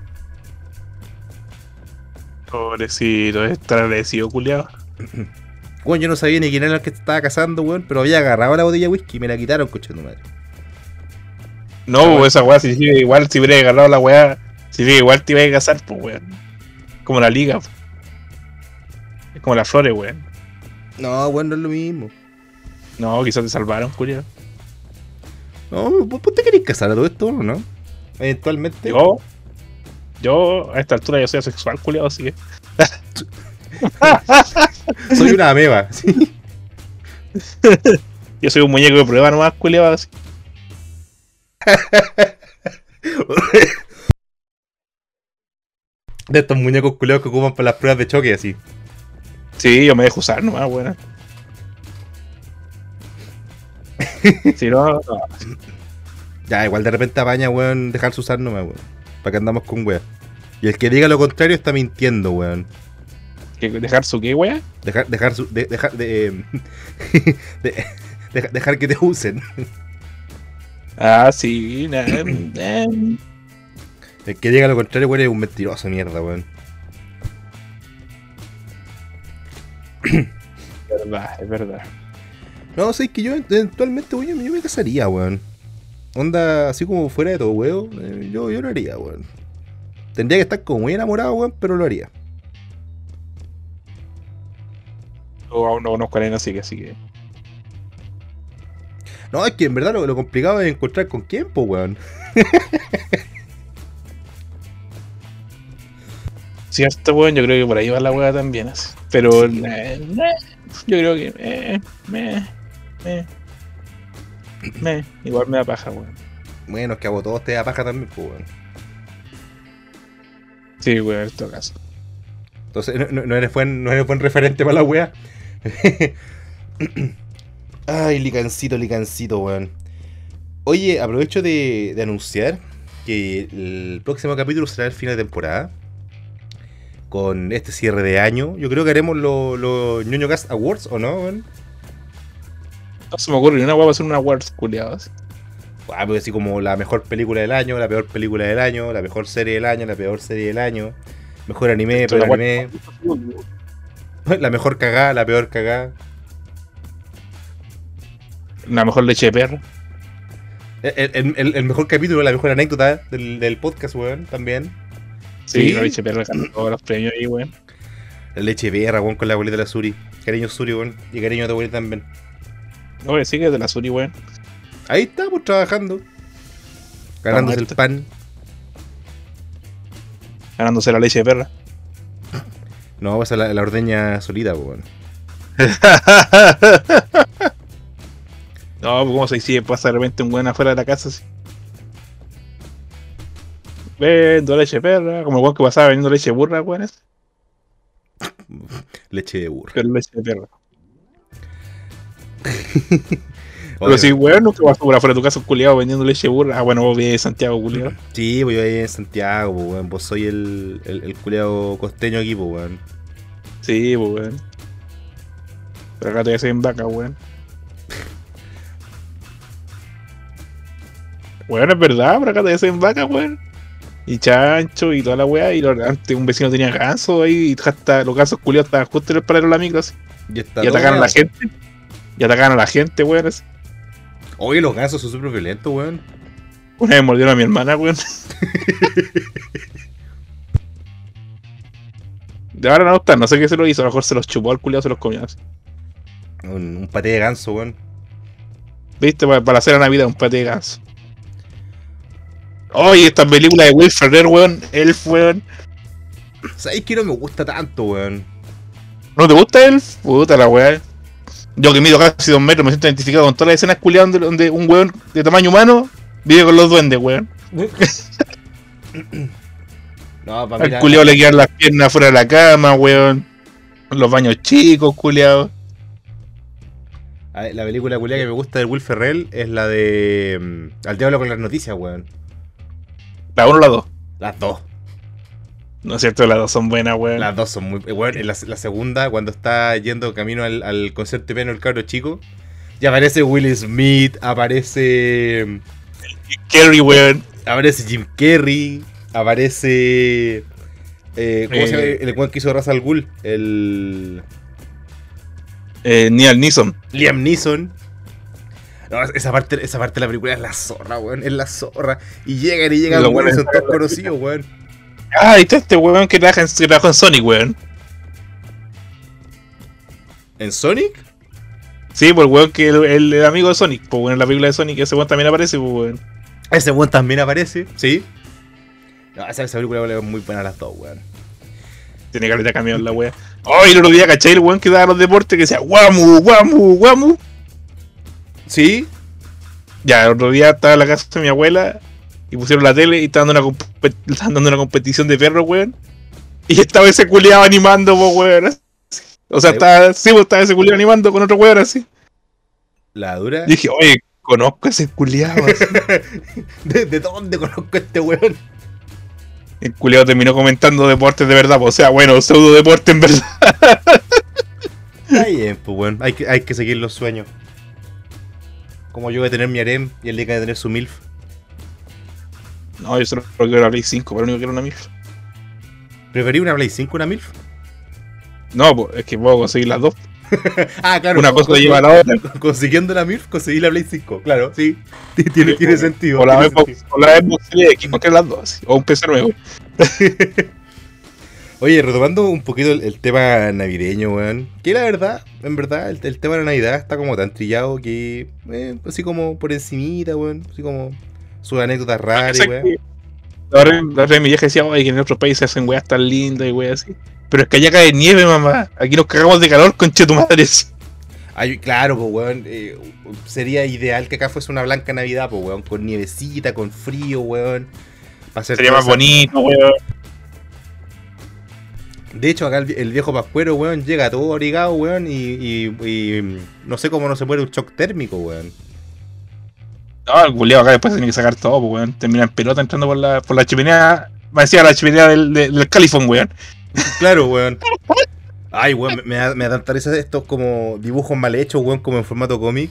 Speaker 2: Pobrecito, estar agradecido, culiado.
Speaker 1: Weón, yo no sabía ni quién era el que estaba cazando, weón, pero había agarrado la botella de whisky y me la quitaron, coche tu madre.
Speaker 2: No, pues, esa weá, si sigue igual, si hubiera agarrado la weá, si sigue igual te iba a casar, pues, weón. Como la liga, pues. Es como las flores, weón.
Speaker 1: No, weón, no es lo mismo.
Speaker 2: No, quizás te salvaron, culiado.
Speaker 1: No, vos te querés casar a todo esto, ¿o ¿no? Eventualmente.
Speaker 2: Yo, yo, a esta altura yo soy asexual, culiado, así que.
Speaker 1: Soy una ameba. sí.
Speaker 2: Yo soy un muñeco de prueba nomás, culiado, así.
Speaker 1: De estos muñecos culeados que ocupan para las pruebas de choque, así.
Speaker 2: Sí, yo me dejo usar nomás, weón. Si no, no.
Speaker 1: Ya, igual de repente apaña, weón, dejarse usar nomás, weón. Para que andamos con weón. Y el que diga lo contrario está mintiendo, weón.
Speaker 2: ¿Qué- ¿Dejar su qué, weón?
Speaker 1: Dejar, dejar, su, de- dejar, de, em, de- deja- dejar que te usen.
Speaker 2: Ah, sí, nah, eh,
Speaker 1: El que diga lo contrario, weón, es un mentiroso, mierda, weón.
Speaker 2: es verdad, es verdad.
Speaker 1: No, sé que yo eventualmente, weón, yo me casaría, weón. Onda, así como fuera de todo, weón. eh, yo, yo lo haría, weón. Tendría que estar como muy enamorado, weón, pero lo haría.
Speaker 2: Yo aún no conozco a Elena, así que, así que.
Speaker 1: No, es que en verdad lo, lo complicado es encontrar con quién, pues, weón.
Speaker 2: Cierto, weón, yo creo que por ahí va la weá también, así. Pero, eh, eh, yo creo que, eh, me, me, igual me da paja, weón.
Speaker 1: Bueno, es que a vos todos te da paja también, pues, weón.
Speaker 2: Sí, weón, en todo caso.
Speaker 1: Entonces, no, no- eres, buen, no eres buen referente para la wea. Ay, licancito, licancito, weón. Oye, aprovecho de, de anunciar que el próximo capítulo será el final de temporada. Con este cierre de año. Yo creo que haremos los los ñoño Cast Awards, ¿o no? weón?
Speaker 2: No se me ocurre ni una para hacer una awards culiadas.
Speaker 1: Ah, pues así como la mejor película del año, la peor película del año, la mejor serie del año, la peor serie del año, mejor anime,
Speaker 2: Esto
Speaker 1: peor anime, la mejor cagada, la peor cagada.
Speaker 2: La mejor leche de perro.
Speaker 1: El, el- el- el mejor capítulo, la mejor anécdota del, del podcast, weón, también.
Speaker 2: Sí,
Speaker 1: Sí.
Speaker 2: la leche de perro ganó todos los premios ahí, weón.
Speaker 1: La leche de perra, weón, con la abuelita de la Suri. Cariño Suri, weón, y cariño a tu abuelita también.
Speaker 2: Oye, es de la Suri, weón.
Speaker 1: Ahí está, pues trabajando. Ganándose el pan.
Speaker 2: Ganándose la leche de perra.
Speaker 1: No, pues a la, la ordeña solita, pues, weón.
Speaker 2: No, pues como se dice, pasa de repente un weón afuera de la casa así. Vendo leche de perra, como el weón que pasaba vendiendo leche de burra, weón.
Speaker 1: Leche de burro.
Speaker 2: Pero leche de perra. Pero si weón nunca pasó por afuera de tu casa culiado vendiendo leche burra. Ah, bueno, vos vienes de Santiago, culiado.
Speaker 1: Sí, pues yo ahí en Santiago, pues, weón. Vos soy el, el, el culeado costeño aquí, pues, weón.
Speaker 2: Sí, pues weón. Pero acá te voy a en vaca, weón. Weón, es verdad, pero acá te voy a en vaca, weón. Y chancho y toda la weá. Y lo- antes un vecino tenía ganso ahí. Y hasta los gansos culiados estaban justo en el paradero de la micro así.
Speaker 1: Y,
Speaker 2: Y atacaron a la gente. Y atacaron a la gente, weón. así.
Speaker 1: Oye, los gansos son súper violentos, weón.
Speaker 2: Una vez mordieron a mi hermana, weón. De ahora no están, no sé qué se lo hizo. A lo mejor se los chupó al culiado, se los comió. así.
Speaker 1: Un, un paté de ganso, weón.
Speaker 2: ¿Viste? Para, para hacer la Navidad un pate de ganso. Oye, esta película de Will Ferrer, weón. Elf, weón.
Speaker 1: ¿Sabes que no me gusta tanto, weón?
Speaker 2: ¿No te gusta Elf? Puta la weá. Yo que mido casi dos metros, me siento identificado con todas las escenas culiadas donde, donde un weón de tamaño humano vive con los duendes, weón.
Speaker 1: No, para
Speaker 2: Al culiado le quedan las piernas fuera de la cama, weón. Los baños chicos,
Speaker 1: ver, la película culia que me gusta de Will Ferrell es la de mm, Al diablo con las noticias, weón.
Speaker 2: La uno o la dos.
Speaker 1: Las dos.
Speaker 2: No es cierto, las dos son buenas, weón.
Speaker 1: Las dos son muy. Weón, la, la segunda, cuando está yendo camino al, al concierto de piano el cabro chico, ya aparece Will Smith, aparece.
Speaker 2: Kerry, weón.
Speaker 1: Aparece Jim Carrey, aparece. eh, ¿Cómo se llama
Speaker 2: Eh.
Speaker 1: el weón que hizo Ra's al Ghul? El.
Speaker 2: Eh, Neil Neeson.
Speaker 1: Liam Neeson. No, esa parte, esa parte de la película es la zorra, weón. Es la zorra. Y llegan y llegan
Speaker 2: Lo
Speaker 1: weón, son todos conocidos, weón.
Speaker 2: Ah, ahí está este weón que trabaja en, que trabajó en Sonic, weón.
Speaker 1: ¿En Sonic?
Speaker 2: Sí, por el weón que el, el- el amigo de Sonic. Pues bueno, en la película de Sonic ese weón también aparece, pues weón.
Speaker 1: Ese weón también aparece, ¿sí? No, esa, esa película weón, es muy buena las dos, weón.
Speaker 2: Tiene caleta de camión la wea. Oh, y el otro día, ¿cachai? El weón que daba los deportes que decía guamu, guamu, guamu.
Speaker 1: ¿Sí?
Speaker 2: Ya, el otro día estaba en la casa de mi abuela y pusieron la tele y estaban dando una, estaban dando una competición de perros, weón. Y estaba ese culiado animando, pues, weón. O sea, estaba, sí, pues, estaba ese culiado animando con otro weón así.
Speaker 1: La dura.
Speaker 2: Y dije, oye, conozco a ese culiado.
Speaker 1: ¿De, de dónde conozco a este weón?
Speaker 2: El culiado terminó comentando deportes de verdad, pues, o sea, bueno, pseudo deporte en verdad.
Speaker 1: Está bien, pues weón. Hay que, hay que seguir los sueños. Como yo voy a tener mi harem y el Liga de tener su MILF.
Speaker 2: No, yo solo quiero la Play 5, pero lo único que quiero una MILF.
Speaker 1: ¿Preferí una Play 5 una MILF?
Speaker 2: No, pues, es que puedo conseguir las dos.
Speaker 1: Ah, claro.
Speaker 2: Una cosa lleva a la otra.
Speaker 1: Consiguiendo la MILF, conseguí la Play 5. Claro, sí. Tiene, tiene sentido.
Speaker 2: O la Xbox, Series cualquiera las dos. O un PC nuevo.
Speaker 1: Oye, retomando un poquito el, el tema navideño, weón. Que la verdad, en verdad, el, el tema de la Navidad está como tan trillado que. eh, así como por encimita, weón. Así como sus anécdotas raras,
Speaker 2: Exacto.
Speaker 1: weón.
Speaker 2: La otra mi vieja decía, oye, que en otros países hacen weas tan lindas y weas así. Pero es que allá cae nieve, mamá. Aquí nos cagamos de calor con chetumadres.
Speaker 1: Ay, claro, pues, weón. eh, sería ideal que acá fuese una blanca Navidad, pues, weón. Con nievecita, con frío, weón.
Speaker 2: Sería más bonito, weón.
Speaker 1: De hecho, acá el, viejo pascuero, weón, llega todo abrigado, weón. Y, y- y, no sé cómo no se muere un shock térmico, weón.
Speaker 2: No, el culiao acá después tiene que sacar todo, pues, weón. Termina en pelota entrando por la, por la chimenea. Me decía la chimenea del, del, del califón, weón.
Speaker 1: Claro, weón. Ay, weón, me, me da, me da tanta risa estos como dibujos mal hechos, weón, como en formato cómic.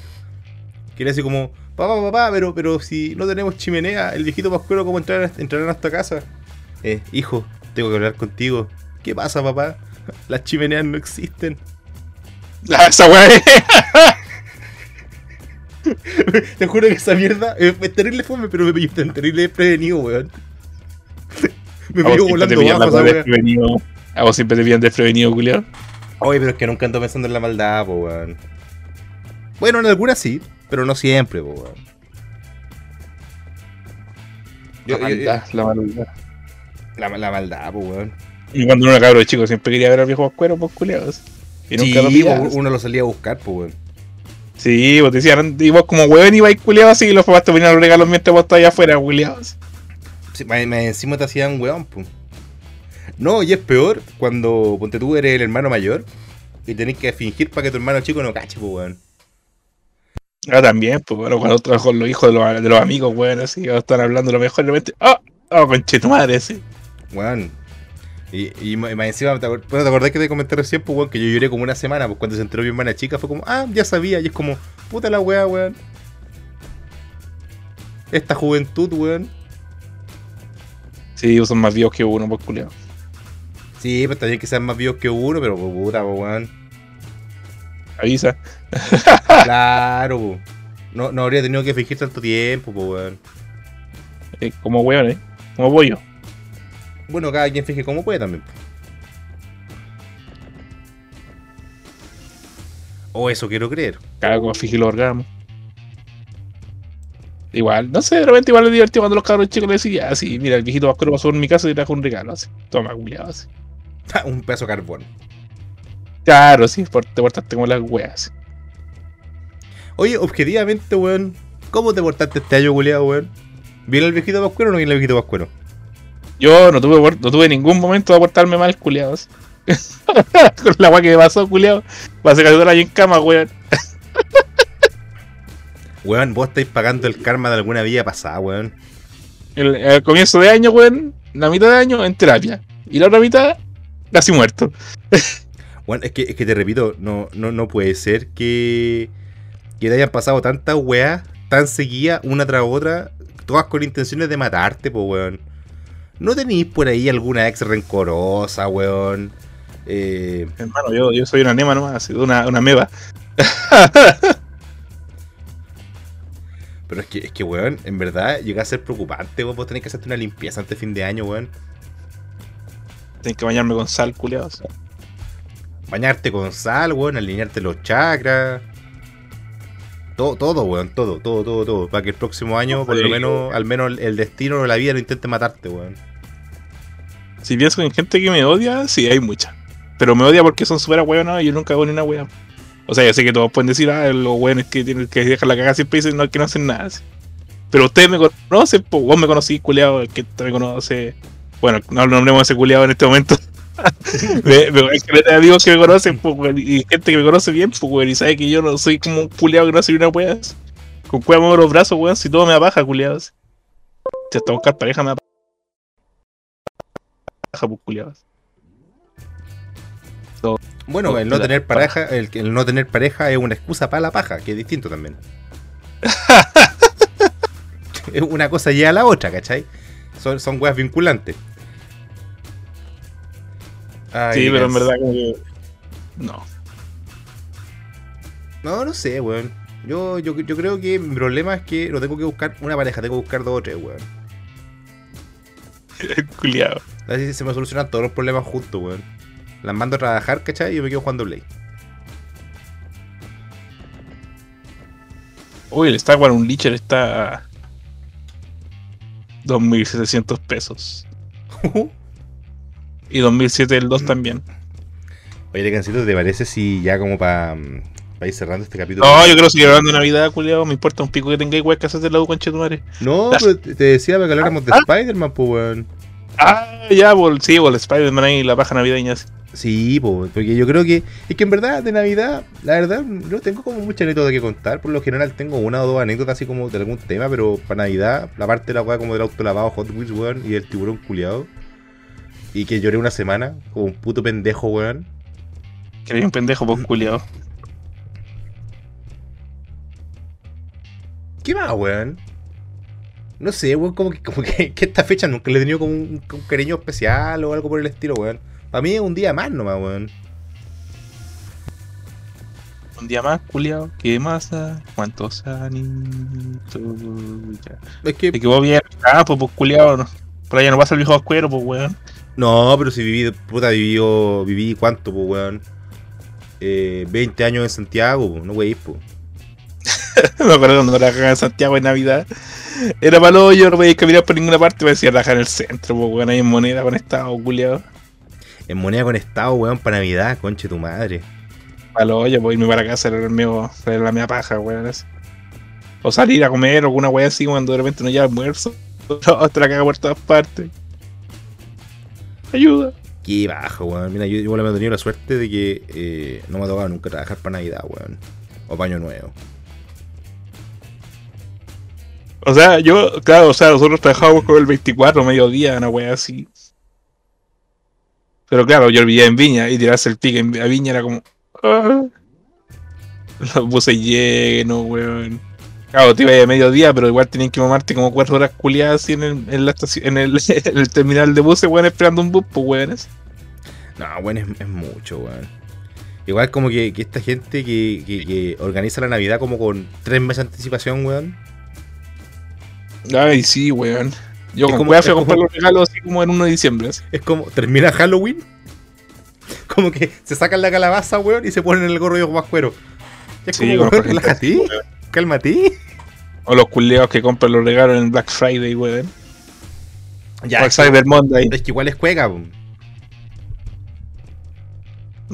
Speaker 1: Que era así como, papá, papá, pero, pero si no tenemos chimenea, el viejito Pascuero, ¿cómo entrar, entrar a nuestra casa? Eh, hijo, tengo que hablar contigo. ¿Qué pasa, papá? Las chimeneas no existen.
Speaker 2: Ah, esa weón
Speaker 1: Te juro que esa mierda es, terrible fome, pero me pilló tan terrible desprevenido, weón. Me
Speaker 2: A
Speaker 1: pilló volando
Speaker 2: la
Speaker 1: bajo esa.
Speaker 2: A vos siempre te pillan desprevenido, culiao.
Speaker 1: Oye, pero es que nunca ando pensando en la maldad, po, weón. Bueno, en algunas sí, pero no siempre, po, weón. Yo-
Speaker 2: La
Speaker 1: yo-
Speaker 2: maldad, la maldad.
Speaker 1: la, la maldad, po, weón.
Speaker 2: Y cuando uno era cabro chico siempre quería ver al viejo Pascuero, pues culiados. Y
Speaker 1: Sí,
Speaker 2: nunca lo
Speaker 1: po,
Speaker 2: pillabas.
Speaker 1: uno lo salía a buscar, po, weón.
Speaker 2: Sí, vos te decían, y vos como hueven ibas culiados así y los papás te venían los regalos mientras vos estabas allá afuera, culiados.
Speaker 1: Sí, más encima te hacían weón, po. No, y es peor cuando, ponte tú, eres el hermano mayor y tenés que fingir para que tu hermano chico no cache, po, weón.
Speaker 2: Ah, también, pues bueno, cuando con los hijos de los, de los amigos, weón, así, están hablando lo mejor, de repente, ¡ah! ¡Oh, conche tu madre, sí!
Speaker 1: Weón. Y, y más más encima, ¿te, acuer- bueno, ¿te acordás que te comenté recién, pues, weón, que yo lloré como una semana? Pues cuando se enteró mi hermana chica fue como, ah, ya sabía. Y es como, puta la weá, weón. Esta juventud, weón.
Speaker 2: Sí, son más viejos que uno, pues culiado.
Speaker 1: Sí, pues también que sean más vivos que uno, pero pues, puta, pues, weón.
Speaker 2: Avisa.
Speaker 1: Claro, pues. No, no habría tenido que fingir tanto tiempo, pues, weón.
Speaker 2: Eh, como weón, ¿eh? Como pollo.
Speaker 1: Bueno, cada quien finge como puede también. O eso quiero creer.
Speaker 2: Cada como fiji los orgasmos. Igual, no sé, de repente igual es divertido cuando los cabros chicos le decían, así, mira, el viejito vascuero pasó por mi casa y trajo un regalo, así. Toma, culiado, así.
Speaker 1: Un de carbón.
Speaker 2: Claro, sí, por- te portaste como las weas.
Speaker 1: Oye, objetivamente, weón, ¿cómo te portaste este año, culiado, weón? ¿Viene el viejito Pascuero o no viene el viejito Pascuero?
Speaker 2: Yo no tuve, no tuve ningún momento de portarme mal, culiado. así. Con la wea que me pasó, culiado. Va a ser que ahí en cama, weón.
Speaker 1: Weón, vos estáis pagando el karma de alguna vida pasada, weón.
Speaker 2: El, el comienzo de año, weón, la mitad de año en terapia. Y la otra mitad, casi muerto.
Speaker 1: Weón, es que, es que te repito, no, no, no puede ser que, que te hayan pasado tantas weas tan seguidas, una tras otra, todas con intenciones de matarte, po, weón. ¿No tenéis por ahí alguna ex rencorosa, weón? Eh,
Speaker 2: Hermano, yo, yo soy una nema nomás, una, una meba.
Speaker 1: pero es que, es que, weón, en verdad llega a ser preocupante, weón. Vos tenés que hacerte una limpieza antes de fin de año, weón.
Speaker 2: Tengo que bañarme con sal, culiados.
Speaker 1: Bañarte con sal, weón, alinearte los chakras. Todo, todo, weón, todo, todo, todo, todo. Para que el próximo año, por lo menos, al menos el- destino o la vida no intente matarte, weón.
Speaker 2: Si pienso en gente que me odia, sí, hay mucha. Pero me odia porque son súper hueonados y yo nunca hago ni una wea. O sea, yo sé que todos pueden decir, ah, los hueones que tienen que dejar la cagada siempre dicen no, que no hacen nada. Pero ustedes me conocen, pues vos me conocí, culiado, el que me conoce. Bueno, no nombremos a ese culiado en este momento. me, me, de amigos que me conocen, pues, y gente que me conoce bien, pues, weón, y sabe que yo no soy como un culiado que no hace ni una wea. Con cueva muevo los brazos, weón, si todo me abaja, culiado. así. Si hasta buscar pareja me abaja, pues, culiados.
Speaker 1: Bueno, el no tener pareja, el, el no tener pareja es una excusa para la paja, que es distinto también. Es una cosa lleva a la otra, ¿cachai? Son, son weas vinculantes. Ay,
Speaker 2: Sí, pero en verdad como que. No.
Speaker 1: No, no sé, weón. Yo, yo, yo creo que mi problema es que no tengo que buscar una pareja, tengo que buscar dos o tres, weón.
Speaker 2: Culiado.
Speaker 1: Así se me solucionan todos los problemas juntos, weón. Las mando a trabajar, ¿cachai? Y yo me quedo jugando Play.
Speaker 2: Uy, el Star Wars Unleashed está a 2.700 pesos. Y 2007 el 2 también.
Speaker 1: Oye, Cancito, ¿te parece si ya como para ir cerrando este capítulo?
Speaker 2: No, yo creo que sigue hablando de Navidad, culiado. Me importa un pico que tengáis weas que hacer de la U, concha tu madre.
Speaker 1: No, pero te decía para que habláramos de
Speaker 2: Ah.
Speaker 1: Spider-Man, pues, weón.
Speaker 2: Ah, ya, bol, sí, bol, Spider-Man ahí, la paja navideña. sí.
Speaker 1: Sí, po, porque yo creo que. Es que en verdad, de Navidad, la verdad, no tengo como mucha anécdota que contar. Por lo general, tengo una o dos anécdotas así como de algún tema, pero para Navidad, la parte de la weá como del auto lavado Hot Wheels, weón, y el tiburón culiado. Y que lloré una semana, como un puto pendejo, weón.
Speaker 2: Que hay un pendejo, pues, culiado.
Speaker 1: ¿Qué más, weón? No sé, weón, como que, como que, que esta fecha nunca le he tenido como un, un cariño especial o algo por el estilo, weón. Para mí es un día más nomás, weón.
Speaker 2: Un día más, culiado. ¿Qué más? ¿Cuántos añitos? Ya.
Speaker 1: Es que.
Speaker 2: Es que vos vienes al campo, pues, culiado. No. Por allá no pasa el viejo ascuero, pues, weón.
Speaker 1: No, pero si viví, puta, viví, viví cuánto, pues, weón. Eh, 20 años en Santiago, po, no weís, pues.
Speaker 2: Me acuerdo cuando trabajaba en Santiago en Navidad. Era malo, yo no podía caminar por ninguna parte, me decía trabajar en el centro, pues, weón, ahí en moneda conectado, culiado.
Speaker 1: En moneda con estado, weón, para Navidad, conche tu madre.
Speaker 2: Malo, yo puedo irme para casa, era, el mío, era la mía paja, weón. así. O salir a comer o alguna weá así cuando de repente no lleva almuerzo. No, te la caga por todas partes. Ayuda.
Speaker 1: Qué bajo, weón. Mira, yo igual me he tenido la suerte de que eh, no me ha tocado nunca trabajar para Navidad, weón. O paño nuevo.
Speaker 2: O sea, yo, claro, o sea, nosotros trabajábamos con el 24, mediodía, una wea así. Pero claro, yo vivía en Viña y tirarse el pique en, a Viña era como. ah. Los buses llenos, weón. Claro, te iba a mediodía, pero igual tenían que mamarte como cuatro horas culiadas así en el, en la estación, en el, en el terminal de buses, weón, esperando un bus, pues weones.
Speaker 1: No, weón, es, es mucho, weón. Igual como que, que esta gente que, que, que organiza la Navidad como con tres meses de anticipación, weón.
Speaker 2: Ay, sí, weón. Yo
Speaker 1: Es
Speaker 2: con
Speaker 1: como-
Speaker 2: fui a comprar
Speaker 1: como-
Speaker 2: los regalos así como en 1 de diciembre. así.
Speaker 1: Es como, termina Halloween. Como que se sacan la calabaza, weón, y se ponen el gorro de cuero. Es
Speaker 2: Sí,
Speaker 1: como, weón, relájate,
Speaker 2: weón.
Speaker 1: Cálmate.
Speaker 2: O los culeados que compran los regalos en Black Friday, weón.
Speaker 1: Ya, que,
Speaker 2: Cyber Monday.
Speaker 1: es que igual es juega, weón.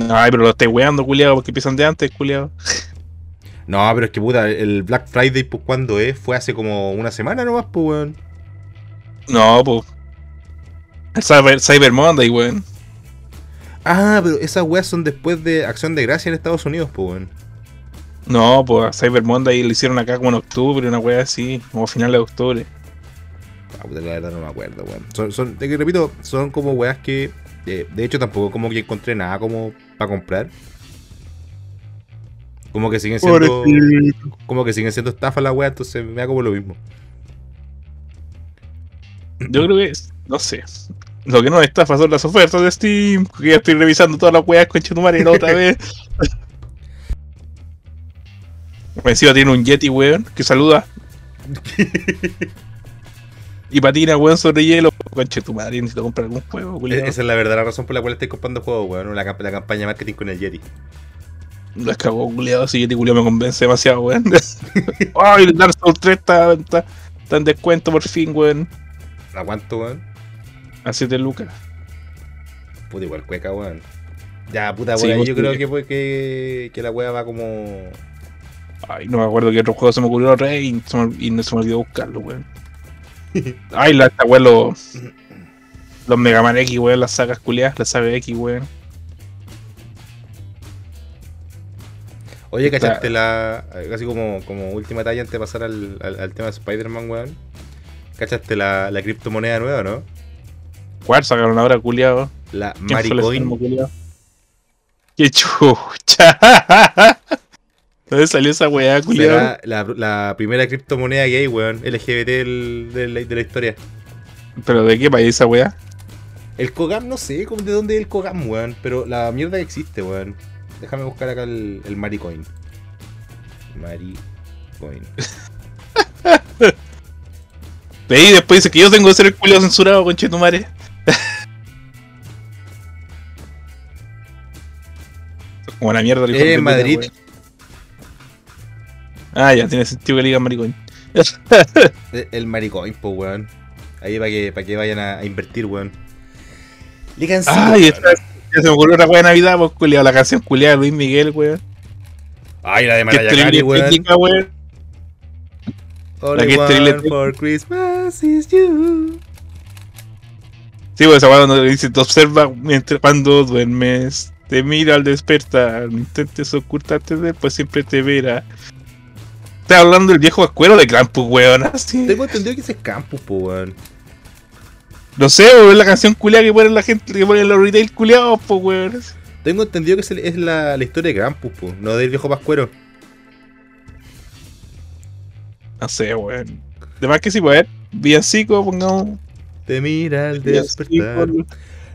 Speaker 2: Ay, pero lo estoy weando, culiado, porque empiezan de antes, culiado.
Speaker 1: No, pero es que puta, el Black Friday, pues cuando es, fue hace como una semana nomás, pues weón.
Speaker 2: No, pues. El Cyber, Cyber Monday, weón.
Speaker 1: Ah, pero esas weas son después de Acción de Gracia en Estados Unidos, pues weón.
Speaker 2: No, pues Cyber Monday lo hicieron acá como en octubre, una wea así, como a finales de octubre.
Speaker 1: Ah, puta, la verdad no me acuerdo, weón. Son, son, te repito, son como weas que. eh, de hecho, tampoco como que encontré nada como para comprar. Como que siguen siendo. Como que siguen siendo estafas las weas, entonces me da como lo mismo.
Speaker 2: Yo creo que, es- no sé. Lo que no me estafa son las ofertas de Steam, que ya estoy revisando todas las weas con Chetumare la otra vez. Encima tiene un Yeti, weón, que saluda. y patina, weón, sobre hielo. Conche tu madre, necesito comprar algún juego, culiao.
Speaker 1: Esa es la verdadera razón por la cual estoy comprando juegos, weón. La, la campaña de marketing con el Yeti.
Speaker 2: La cagó, culiado. Ese Yeti culiao me convence demasiado, weón. Ay, el Dark Souls 3 está, está, está en descuento por fin, weón.
Speaker 1: ¿A cuánto, weón?
Speaker 2: A 7 lucas.
Speaker 1: Puta, igual cueca, weón. Ya, puta,
Speaker 2: Sí,
Speaker 1: por ahí
Speaker 2: pues,
Speaker 1: yo
Speaker 2: sí.
Speaker 1: creo que, pues, que, que la wea va como.
Speaker 2: Ay, no me acuerdo qué otro juego se me ocurrió y, se me- y no se me olvidó buscarlo, weón. Ay, la esta weón, los, los Mega Man X, weón, las sagas culiadas, las sagas X, weón.
Speaker 1: Oye, ¿cachaste la. Casi como, como última talla antes de pasar al, al, al tema de Spider-Man, weón? ¿Cachaste la, la criptomoneda nueva, no?
Speaker 2: ¿Cuál sacaron ahora, culiado?
Speaker 1: La
Speaker 2: ¿Quién fue el enfermo,
Speaker 1: Maricoin.
Speaker 2: ¡Qué chucha! ¿Dónde salió esa weá, culiado?
Speaker 1: La, la primera criptomoneda gay, weón. LGBT del- de, la, de la historia.
Speaker 2: ¿Pero de qué país esa weá?
Speaker 1: El Kogam, no sé de dónde es el Kogam, weón. Pero la mierda que existe, weón. Déjame buscar acá el, el Maricoin. Maricoin.
Speaker 2: De ahí después dice que yo tengo que ser el culiado censurado, conchetumare. Como la mierda hijo
Speaker 1: Eh, Madrid.
Speaker 2: Ah, ya, tiene sentido que le digan maricón.
Speaker 1: El, Maricoin, pues, weón. Ahí para que, para que vayan a, a invertir, weón. Ligancito,
Speaker 2: Ay,
Speaker 1: weón.
Speaker 2: esta, ya se me ocurrió una de Navidad, pues, culiado, la canción culiada de Luis Miguel, weón.
Speaker 1: Ay, la de Mariah Carey, weón. All
Speaker 2: la que es
Speaker 1: for Christmas is you.
Speaker 2: Sí, pues esa cuando dice, te observa mientras cuando duermes, te mira al despertar, no intentes ocultarte de él, pues siempre te verá. Está hablando del viejo escuero de Krampus, weón, así.
Speaker 1: Tengo entendido que ese es Campus, po, weón.
Speaker 2: No sé, weón, es la canción culiada que ponen la gente, que ponen los retail culiados, pues, weón.
Speaker 1: Tengo entendido que es, el- es la, la historia de Krampus, po, no del viejo Pascuero.
Speaker 2: No sé, weón. De más que sí, pues, villancico, pongamos.
Speaker 1: Te mira al despertar. No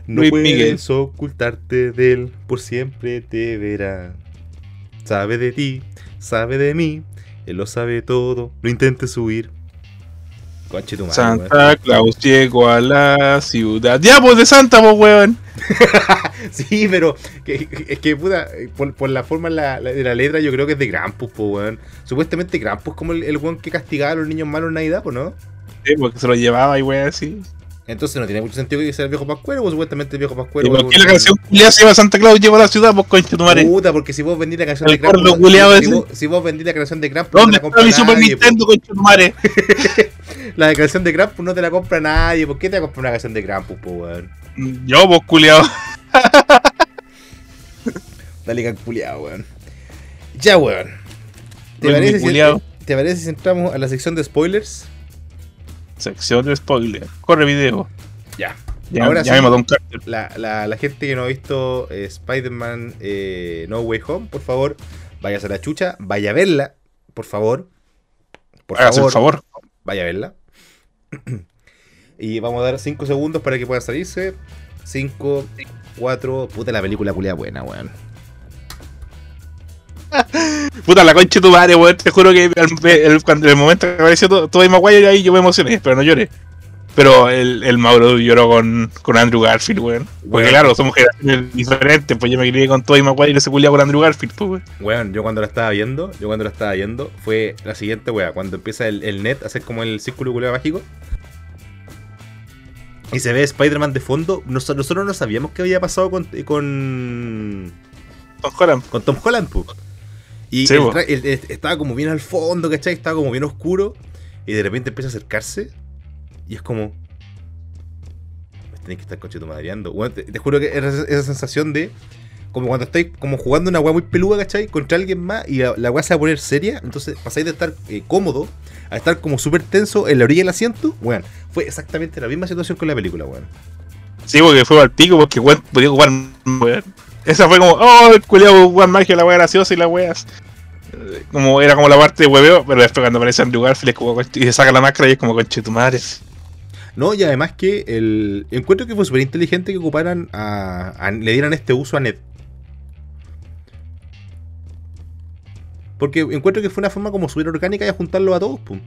Speaker 2: Luis
Speaker 1: puedes
Speaker 2: Miguel.
Speaker 1: ocultarte de él, por siempre te verá. Sabe de ti, sabe de mí, él lo sabe todo, no intentes huir. Conche tu madre,
Speaker 2: Santa Claus llegó a la ciudad. ¡Ya, pues de Santa, pues, weón!
Speaker 1: weón. Sí, pero que- es que, puta, por, por la forma en la- la- de la letra, yo creo que es de Krampus, po, weón. Supuestamente Krampus como el, el weón que castigaba a los niños malos en Navidad, pues, ¿no?
Speaker 2: Sí, porque se lo llevaba y weón así.
Speaker 1: Entonces no tiene mucho sentido que sea el viejo Pascuero, pues supuestamente el viejo Pascuero.
Speaker 2: ¿Y por qué la canción culiada se llama Santa Claus llegó a la ciudad, pues, concha tu madre?
Speaker 1: Puta, porque si vos vendís la canción de Krampus. si, vos, si vos vendís la canción de Krampus,
Speaker 2: ¿Dónde
Speaker 1: no
Speaker 2: está
Speaker 1: compra
Speaker 2: mi Super. Nintendo, concha tu madre?
Speaker 1: La canción de Krampus no te la compra nadie. ¿Por qué te va a comprar una canción de Krampus, po, weón?
Speaker 2: Yo, pues, culiado.
Speaker 1: Dale canculeado, weón. Ya, weón. ¿Te parece, si. ¿Te parece si entramos a la sección de spoilers?
Speaker 2: Sección de spoiler. Corre video.
Speaker 1: Ya.
Speaker 2: Ya,
Speaker 1: Ahora
Speaker 2: ya
Speaker 1: sí.
Speaker 2: me.
Speaker 1: La, la, la gente que no ha visto eh, Spider-Man eh, No Way Home, por favor, váyase a la chucha, vaya a verla, por favor. Por
Speaker 2: Hágase el favor.
Speaker 1: vaya a verla. y vamos a dar 5 segundos para que pueda salirse. 5, 4. Puta la película culia buena, weón.
Speaker 2: Puta la concha de tu madre, weón. Te juro que el, el- cuando el momento que apareció todo, todo Maguire ahí yo me emocioné, pero no lloré. Pero el, el Mauro lloró con, con Andrew Garfield, weón. Porque
Speaker 1: Weón.
Speaker 2: claro, somos generaciones diferentes, pues yo me crié con Tobey Maguire y ese culiado con Andrew Garfield, pues, weón.
Speaker 1: Weón, yo cuando la estaba viendo, yo cuando la estaba viendo, fue la siguiente weá, cuando empieza el, el net a hacer como el círculo culiao mágico. Y se ve Spider-Man de fondo. Nos- nosotros no sabíamos qué había pasado con, con,
Speaker 2: Tom Holland.
Speaker 1: con Tom Holland, pu. Y
Speaker 2: Sí,
Speaker 1: el
Speaker 2: po.
Speaker 1: tra- el- el- estaba como bien al fondo, ¿cachai? Estaba como bien oscuro. Y de repente empieza a acercarse. Y es como. Me tenéis que estar conchetumadreando. Weón, te, te juro que era esa, sensación de. Como cuando estáis como jugando una weá muy peluda, ¿cachai? Contra alguien más y la, la weá se va a poner seria. Entonces pasáis de estar eh, cómodo a estar como súper tenso en la orilla del asiento. Weón, fue exactamente la misma situación con la película, weón.
Speaker 2: Sí, porque fue al pico, porque weón podía jugar, weón. Esa fue como, oh, el culiado jugar magia, la weá graciosa y la weas. Como era como la parte de hueveo, pero después cuando aparece Andrew Garfield como, y se saca la máscara y es como conche tu madre.
Speaker 1: No, y además que el encuentro que fue súper inteligente que ocuparan a, a- le dieran este uso a Ned. Porque encuentro que fue una forma como súper orgánica de juntarlo a todos, pum.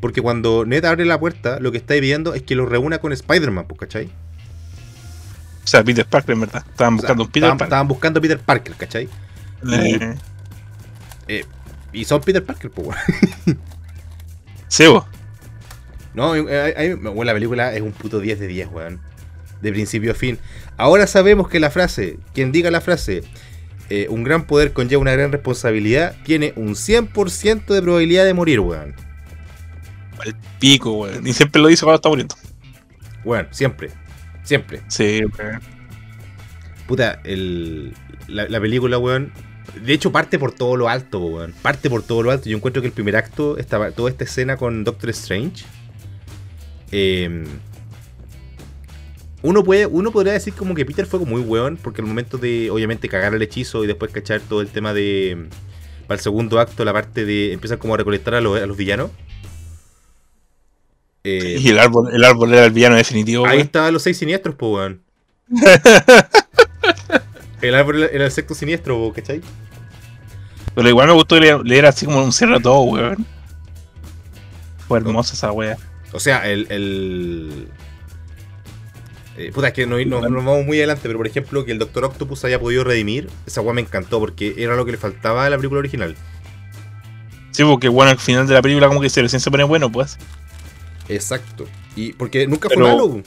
Speaker 1: Porque cuando Ned abre la puerta, lo que está viendo es que lo reúna con Spider-Man, pues, ¿cachai?
Speaker 2: O sea, Peter Parker, en verdad. Estaban
Speaker 1: O sea,
Speaker 2: buscando un Peter
Speaker 1: estaban,
Speaker 2: Parker.
Speaker 1: estaban buscando a Peter Parker, ¿cachai?
Speaker 2: Eh,
Speaker 1: Eh, y son Peter Parker, pues, weón.
Speaker 2: sí, vos.
Speaker 1: No, eh, eh, bueno, la película es un puto 10 de 10, weón. De principio a fin. Ahora sabemos que la frase, quien diga la frase, eh, un gran poder conlleva una gran responsabilidad, tiene un 100% de probabilidad de morir, weón.
Speaker 2: El pico, weón. Y siempre lo dice cuando está muriendo.
Speaker 1: Weón, siempre. Siempre.
Speaker 2: Sí, weón.
Speaker 1: Puta, el, la, la película, weón. De hecho, parte por todo lo alto, weón. Parte por todo lo alto. Yo encuentro que el primer acto, esta, toda esta escena con Doctor Strange. eh, uno, puede, uno podría decir como que Peter fue como muy weón, porque al momento de, obviamente, cagar el hechizo y después cachar todo el tema de. Para el segundo acto, la parte de. Empiezan como a recolectar a los, a los villanos. Eh,
Speaker 2: Y el árbol, el árbol era el villano definitivo,
Speaker 1: ahí estaban los seis siniestros, po, weón. El árbol era- el sexto siniestro, po, ¿cachai?
Speaker 2: Pero igual me gustó leer, leer así como un cierre a todo, weón. Fue hermosa esa wea.
Speaker 1: O sea, el. el... eh, puta, es que no, no- nos vamos muy adelante, pero por ejemplo, que el Doctor Octopus haya podido redimir, esa weá me encantó porque era lo que le faltaba a la película original.
Speaker 2: Sí, porque bueno, al final de la película como que se recién se pone bueno, pues.
Speaker 1: Exacto. Y porque nunca
Speaker 2: Pero-
Speaker 1: fue malo.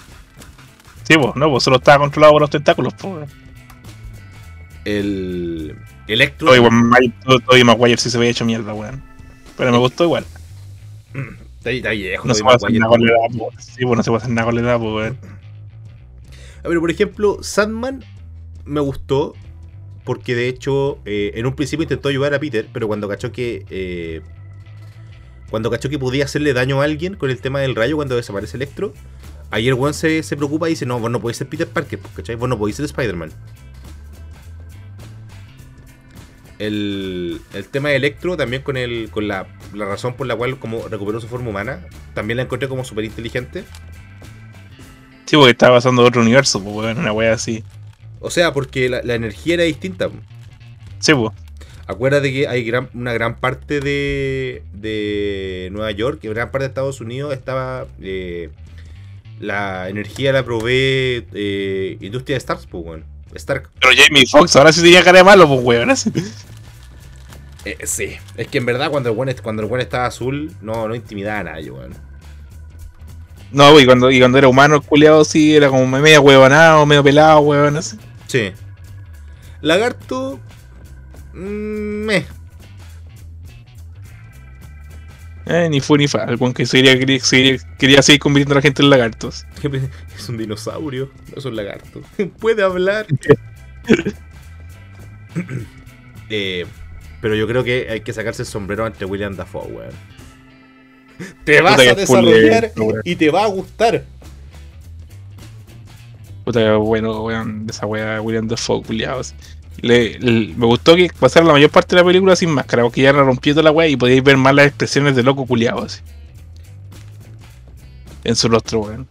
Speaker 2: Sí, pues, no, pues solo estaba controlado por los tentáculos, pues.
Speaker 1: El. Electro.
Speaker 2: Todo- Tobey Maguire sí se había hecho mierda, weón. Pero me gustó igual.
Speaker 1: Está, ahí- está viejo,
Speaker 2: No se puede hacer nada con la edad, pues. Sí, pues no se puede hacer nada con la edad, pues, weón.
Speaker 1: Pero por ejemplo, Sandman me gustó. Porque de hecho, eh, en un principio intentó ayudar a Peter, pero cuando cachó que. eh, cuando cachó que podía hacerle daño a alguien con el tema del rayo cuando desaparece Electro, ayer Juan se, se preocupa y dice: No, vos no podéis ser Peter Parker, pues, ¿cachai? Vos no podéis ser Spider-Man. El, el tema de Electro también con el con la, la razón por la cual como recuperó su forma humana, también la encontré como súper inteligente.
Speaker 2: Sí, porque estaba pasando otro universo, pues, weón, una wea así.
Speaker 1: O sea, porque la, la energía era distinta.
Speaker 2: Sí, pues.
Speaker 1: Acuérdate que hay gran- una gran parte de, de Nueva York, y gran parte de Estados Unidos estaba. eh, la energía la provee eh, Industria de Stark, pues, weón. Stark.
Speaker 2: Pero Jamie Foxx ahora sí tenía cara de malo, pues, weón.
Speaker 1: Eh, sí. Es que en verdad cuando el est- cuando el weón estaba azul, no, no intimidaba a nadie, weón.
Speaker 2: No, y cuando, y cuando era humano, el culiado sí era como medio huevonado, medio pelado, weón. así.
Speaker 1: Sí. Lagarto. Mm, meh.
Speaker 2: Eh, ni fue ni fa. El weón que seguiría, quería, quería seguir convirtiendo a la gente en lagartos.
Speaker 1: Es un dinosaurio, no es un lagarto. Puede hablar. Eh, pero yo creo que hay que sacarse el sombrero ante William Dafoe, weón. Te vas a desarrollar y te va a gustar.
Speaker 2: Puta, bueno, weón, esa wea William Dafoe, culiados. Le, me gustó que pasara la mayor parte de la película sin máscara, porque ya toda la wea y podíais ver más las expresiones de loco culiado así. En su rostro, weón.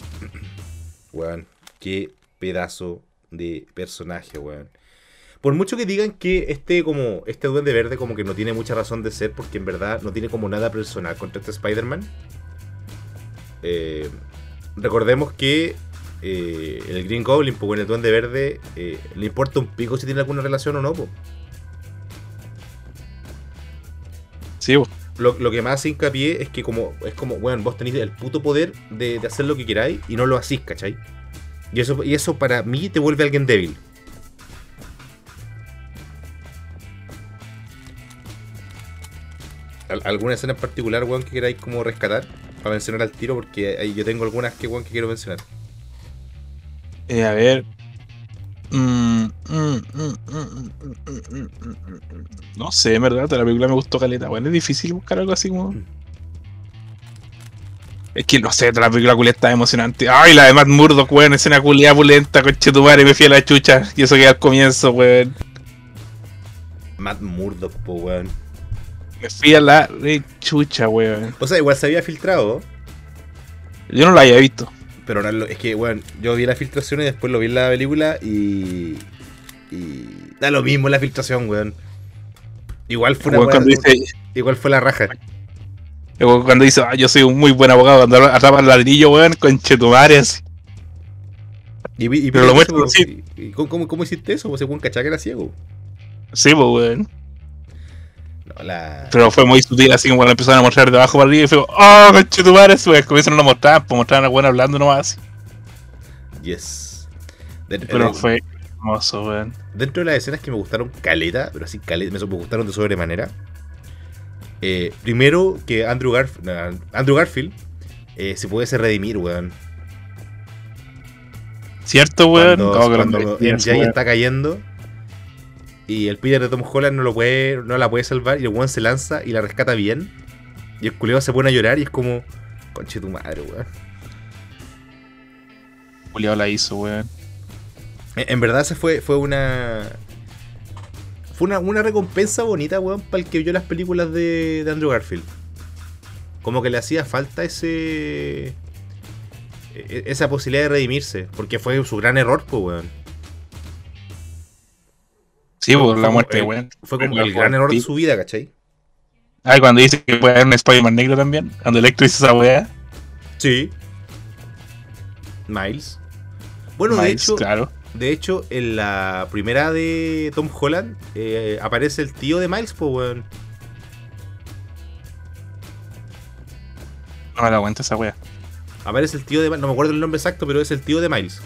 Speaker 1: Weón, qué pedazo de personaje, weón. Por mucho que digan que este como este duende verde como que no tiene mucha razón de ser porque en verdad no tiene como nada personal contra este Spider-Man. eh, recordemos que eh, el Green Goblin, pues bueno, el duende verde eh, le importa un pico si tiene alguna relación o no, po.
Speaker 2: Sí, po.
Speaker 1: Lo, lo que más hincapié es que como es como, weón, vos tenéis el puto poder de, de hacer lo que queráis y no lo hacís, ¿cachai? Y eso, y eso para mí te vuelve alguien débil. Al- ¿Alguna escena en particular, weón, que queráis como rescatar? Para mencionar al tiro, porque ahí yo tengo algunas que, weón, que quiero mencionar.
Speaker 2: Eh, a ver. No sé, en verdad, la película me gustó caleta. Bueno, es difícil buscar algo así como.
Speaker 1: Mm.
Speaker 2: Es que no sé, la película culeta está emocionante. Ay, la de Matt Murdock, weón, escena culiada pulenta, coche tu madre, me fui a la chucha. Y eso que al comienzo, weón.
Speaker 1: Matt Murdock, po, weón.
Speaker 2: Me fui a la re chucha, weón.
Speaker 1: O sea, igual se había filtrado.
Speaker 2: Yo no la había visto.
Speaker 1: Pero no, es que, bueno, yo vi la filtración y después lo vi en la película y. Y. Da lo mismo la filtración, weón. Igual fue una
Speaker 2: dice,
Speaker 1: Igual fue la raja.
Speaker 2: cuando dice, ah, yo soy un muy buen abogado, cuando atrapa el ladrillo, weón.
Speaker 1: Y, vi- y
Speaker 2: Pero lo
Speaker 1: y ¿cómo, cómo, hiciste eso? Pues según cachá que era ciego.
Speaker 2: Sí, pues, weón.
Speaker 1: No, la.
Speaker 2: Pero fue muy sutil, así como cuando empezaron a mostrar de abajo para arriba y fue, oh, conche tu madre, pues comienzan a mostrar, pues mostraban a hablando nomás. así.
Speaker 1: Yes.
Speaker 2: Pero
Speaker 1: de-
Speaker 2: fue hermoso, weón.
Speaker 1: Dentro de las escenas que me gustaron caleta, pero así caleta, me, gustaron de sobremanera. Eh, primero que Andrew, Garf- no, Andrew Garfield eh, se pudiese redimir, weón.
Speaker 2: ¿Cierto, weón?
Speaker 1: Cuando,
Speaker 2: que
Speaker 1: cuando
Speaker 2: lo-
Speaker 1: MJ
Speaker 2: weón.
Speaker 1: está cayendo y el Peter de Tom Holland no lo puede, no la puede salvar y el weón se lanza y la rescata bien. Y el culeo se pone a llorar y es como, conche tu madre, weón.
Speaker 2: Juliado la hizo, weón.
Speaker 1: En, en verdad, esa fue, fue una. Fue una, una recompensa bonita, weón, para el que vio las películas de, de Andrew Garfield. Como que le hacía falta ese. e- Esa posibilidad de redimirse. Porque fue su gran error, pues, weón.
Speaker 2: Sí,
Speaker 1: Fue-
Speaker 2: por
Speaker 1: fue
Speaker 2: la muerte, weón.
Speaker 1: Fue como el gran error de su vida, ¿cachai?
Speaker 2: Ay, cuando dice que puede haber un Spider-Man negro también. Cuando Electro hizo esa weá.
Speaker 1: Sí. Miles. Bueno, de
Speaker 2: Miles,
Speaker 1: hecho,
Speaker 2: Claro.
Speaker 1: de hecho, en la primera de Tom Holland eh, aparece el tío de Miles, pues, weón.
Speaker 2: No me la aguanta esa weá.
Speaker 1: Aparece el tío de no me acuerdo el nombre exacto, pero es el tío de Miles.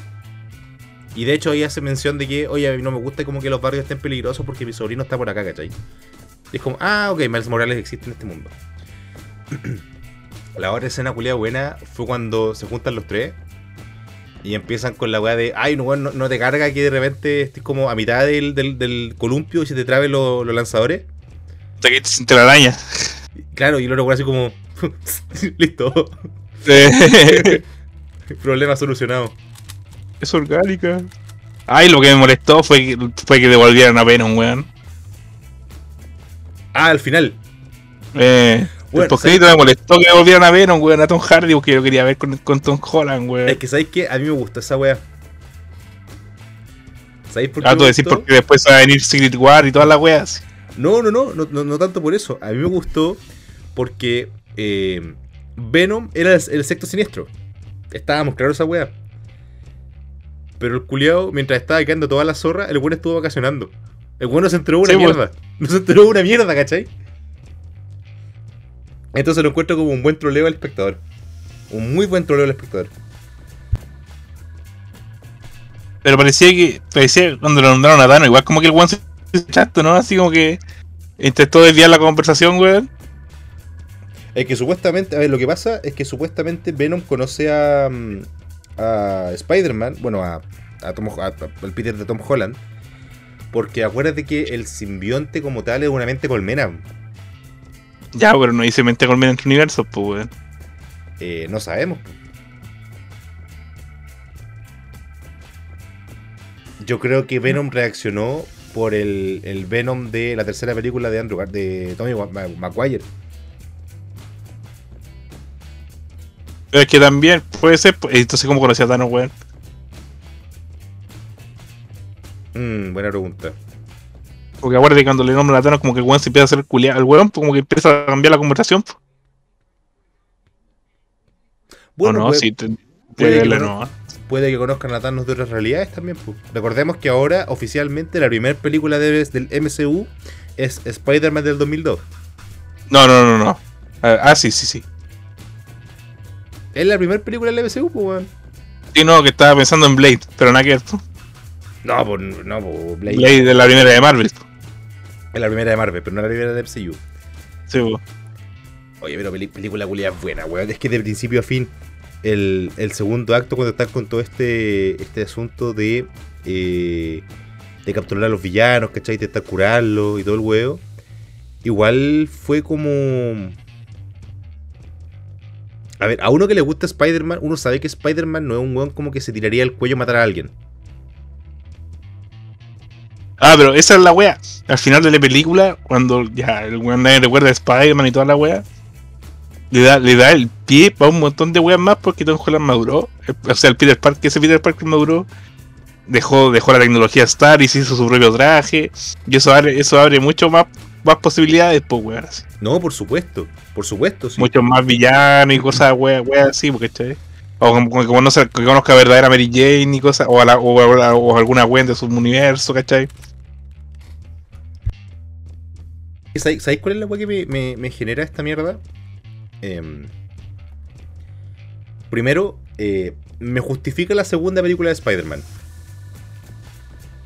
Speaker 1: Y de hecho ahí hace mención de que, oye, a mí no me gusta como que los barrios estén peligrosos porque mi sobrino está por acá, ¿cachai? Y es como, ah, ok, Miles Morales existe en este mundo. La otra escena culia buena fue cuando se juntan los tres. Y empiezan con la weá de, ay, no, no, no te carga que de repente estés como a mitad del, del, del columpio y se te traben los, los lanzadores.
Speaker 2: Te siente la araña.
Speaker 1: Y Claro, y el otro así como, listo, problema solucionado.
Speaker 2: Es orgánica. Ay, lo que me molestó fue que, fue que devolvieran a Venom, weón.
Speaker 1: Ah, al final.
Speaker 2: Eh,
Speaker 1: Bueno,
Speaker 2: el me molestó que devolvieran a Venom, weón, a Tom Hardy, porque yo quería ver con, con Tom Holland, weón.
Speaker 1: Es que sabéis que a mí me gustó esa weá. ¿Sabéis por qué?
Speaker 2: Ah, tú decís porque después va a venir Secret War y todas las weas.
Speaker 1: No, no, no, no, tanto por eso. A mí me gustó porque eh, Venom era el, sexto siniestro. Estábamos claros esa weá. Pero el culiao, mientras estaba quedando toda la zorra, el weón estuvo vacacionando. El weón no se enteró una
Speaker 2: Sí, pues.
Speaker 1: mierda. No se enteró una mierda, ¿cachai? Entonces lo encuentro como un buen troleo al espectador. Un muy buen troleo al espectador.
Speaker 2: Pero parecía que, parecía cuando lo nombraron a Thanos, igual como que el weón se chato, ¿no? Así como que intentó desviar la conversación, weón.
Speaker 1: Es que supuestamente, a ver, lo que pasa es que supuestamente Venom conoce a, mm, a Spider-Man, bueno, a, a, Tom, a- a- al Peter de Tom Holland, porque acuérdate que el simbionte como tal es una mente colmena.
Speaker 2: Ya, pero no dice mente colmena entre universos, pues, weón.
Speaker 1: Eh, no sabemos. Yo creo que Venom reaccionó por el, el Venom de la tercera película de Andrew de Tommy Maguire.
Speaker 2: Pero es que también puede ser, pues, entonces, ¿cómo conocía a Thanos, weón?
Speaker 1: Mm, buena pregunta.
Speaker 2: Porque acuérdate que cuando le nombran a Thanos, como que el weón se empieza a hacer culiar al weón, pues como que empieza a cambiar la conversación. Pues.
Speaker 1: Bueno,
Speaker 2: no,
Speaker 1: puede-
Speaker 2: sí, te,
Speaker 1: puede que no. puede que conozcan a Thanos de otras realidades también. pues. Recordemos que ahora, oficialmente, la primera película de- del MCU es Spider-Man del 2002.
Speaker 2: No, no, no, no. Ah, ah, sí, sí, sí.
Speaker 1: Es la primera película del MCU, pues, weón.
Speaker 2: Sí, no, que estaba pensando en Blade, pero nada que ver.
Speaker 1: No, pues, no, pues, Blade
Speaker 2: Blade de la primera de Marvel.
Speaker 1: es la primera de Marvel, pero no la primera de MCU.
Speaker 2: Sí, pues.
Speaker 1: Oye, pero película culia buena, weón. Es que de principio a fin, el, el segundo acto, cuando están con todo este, este asunto de, eh, de capturar a los villanos, ¿cachai? De estar curarlos y todo el huevo. Igual fue como. A ver, a uno que le gusta Spider-Man, uno sabe que Spider-Man no es un weón como que se tiraría al cuello a matar a alguien.
Speaker 2: Ah, pero esa es la wea. Al final de la película, cuando ya el weón recuerda a Spider-Man y toda la wea, le da, le da el pie para un montón de weas más porque Tom Holland maduró. O sea, el Peter Parker, ese Peter Parker maduró. Dejó, dejó la tecnología estar y se hizo su propio traje. Y eso abre, eso abre mucho más, más posibilidades, pues weón. así.
Speaker 1: No, por supuesto, por supuesto, sí.
Speaker 2: Muchos más villanos y cosas, weas, weas así, porque ¿cachai? O como, como conoce- que conozca a verdadera Mary Jane y cosas, o, a la- o, a- o alguna wea de su universo, ¿cachai?
Speaker 1: ¿Sabéis cuál es la weá que me, me- me genera esta mierda? Em, primero, eh, me justifica la segunda película de Spider-Man.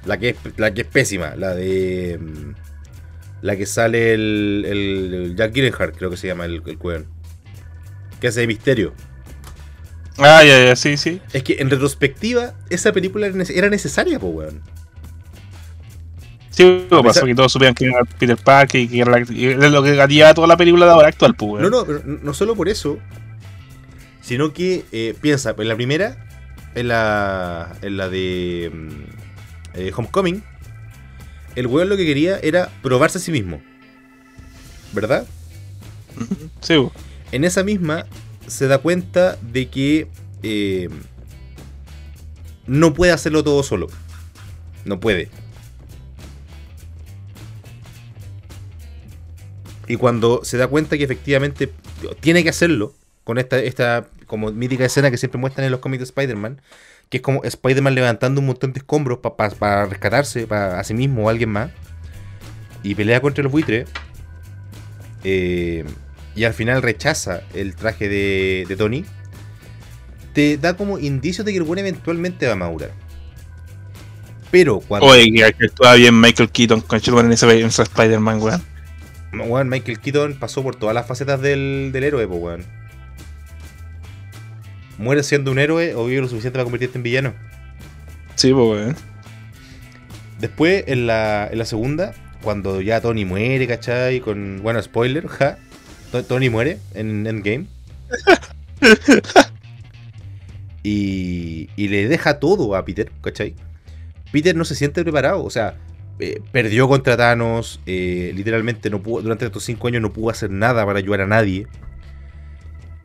Speaker 1: La que, es, la que es pésima, la de. La que sale el, el- el Jack Gyllenhaal, creo que se llama el, el. Que hace de misterio.
Speaker 2: Ah, ya, ya, sí, sí.
Speaker 1: Es que en retrospectiva, esa película era nece- era necesaria, po, weón.
Speaker 2: Sí, lo pasó que todos supieran que era Peter Parker y que era la- lo que gatillaba toda la película de ahora actual, pues,
Speaker 1: No,
Speaker 2: weón.
Speaker 1: no, pero no solo por eso, sino que eh, piensa, en la primera, en la, en la de mm, eh, Homecoming, el weón lo que quería era probarse a sí mismo. ¿Verdad?
Speaker 2: Sí.
Speaker 1: En esa misma se da cuenta de que eh, no puede hacerlo todo solo. No puede. Y cuando se da cuenta que efectivamente tiene que hacerlo, con esta, esta como mítica escena que siempre muestran en los cómics de Spider-Man, que es como Spider-Man levantando un montón de escombros pa- pa- para rescatarse para a sí mismo o a alguien más, y pelea contra los buitres, eh, y al final rechaza el traje de, de Tony, te da como indicios de que el buen eventualmente va a madurar. Pero cuando
Speaker 2: Oye, que, que actúa bien Michael Keaton con en ese, en ese Spider-Man, weón.
Speaker 1: weón, Michael Keaton pasó por todas las facetas del, del héroe, pues, weón. Mueres siendo un héroe o vives lo suficiente para convertirte en villano.
Speaker 2: Sí, pues.
Speaker 1: Después, en la, en la segunda, cuando ya Tony muere, ¿cachai? Con, bueno, spoiler, ja. To- Tony muere en Endgame. y, y le deja todo a Peter, ¿cachai? Peter no se siente preparado, o sea, eh, perdió contra Thanos, eh, literalmente no pudo, durante estos cinco años no pudo hacer nada para ayudar a nadie.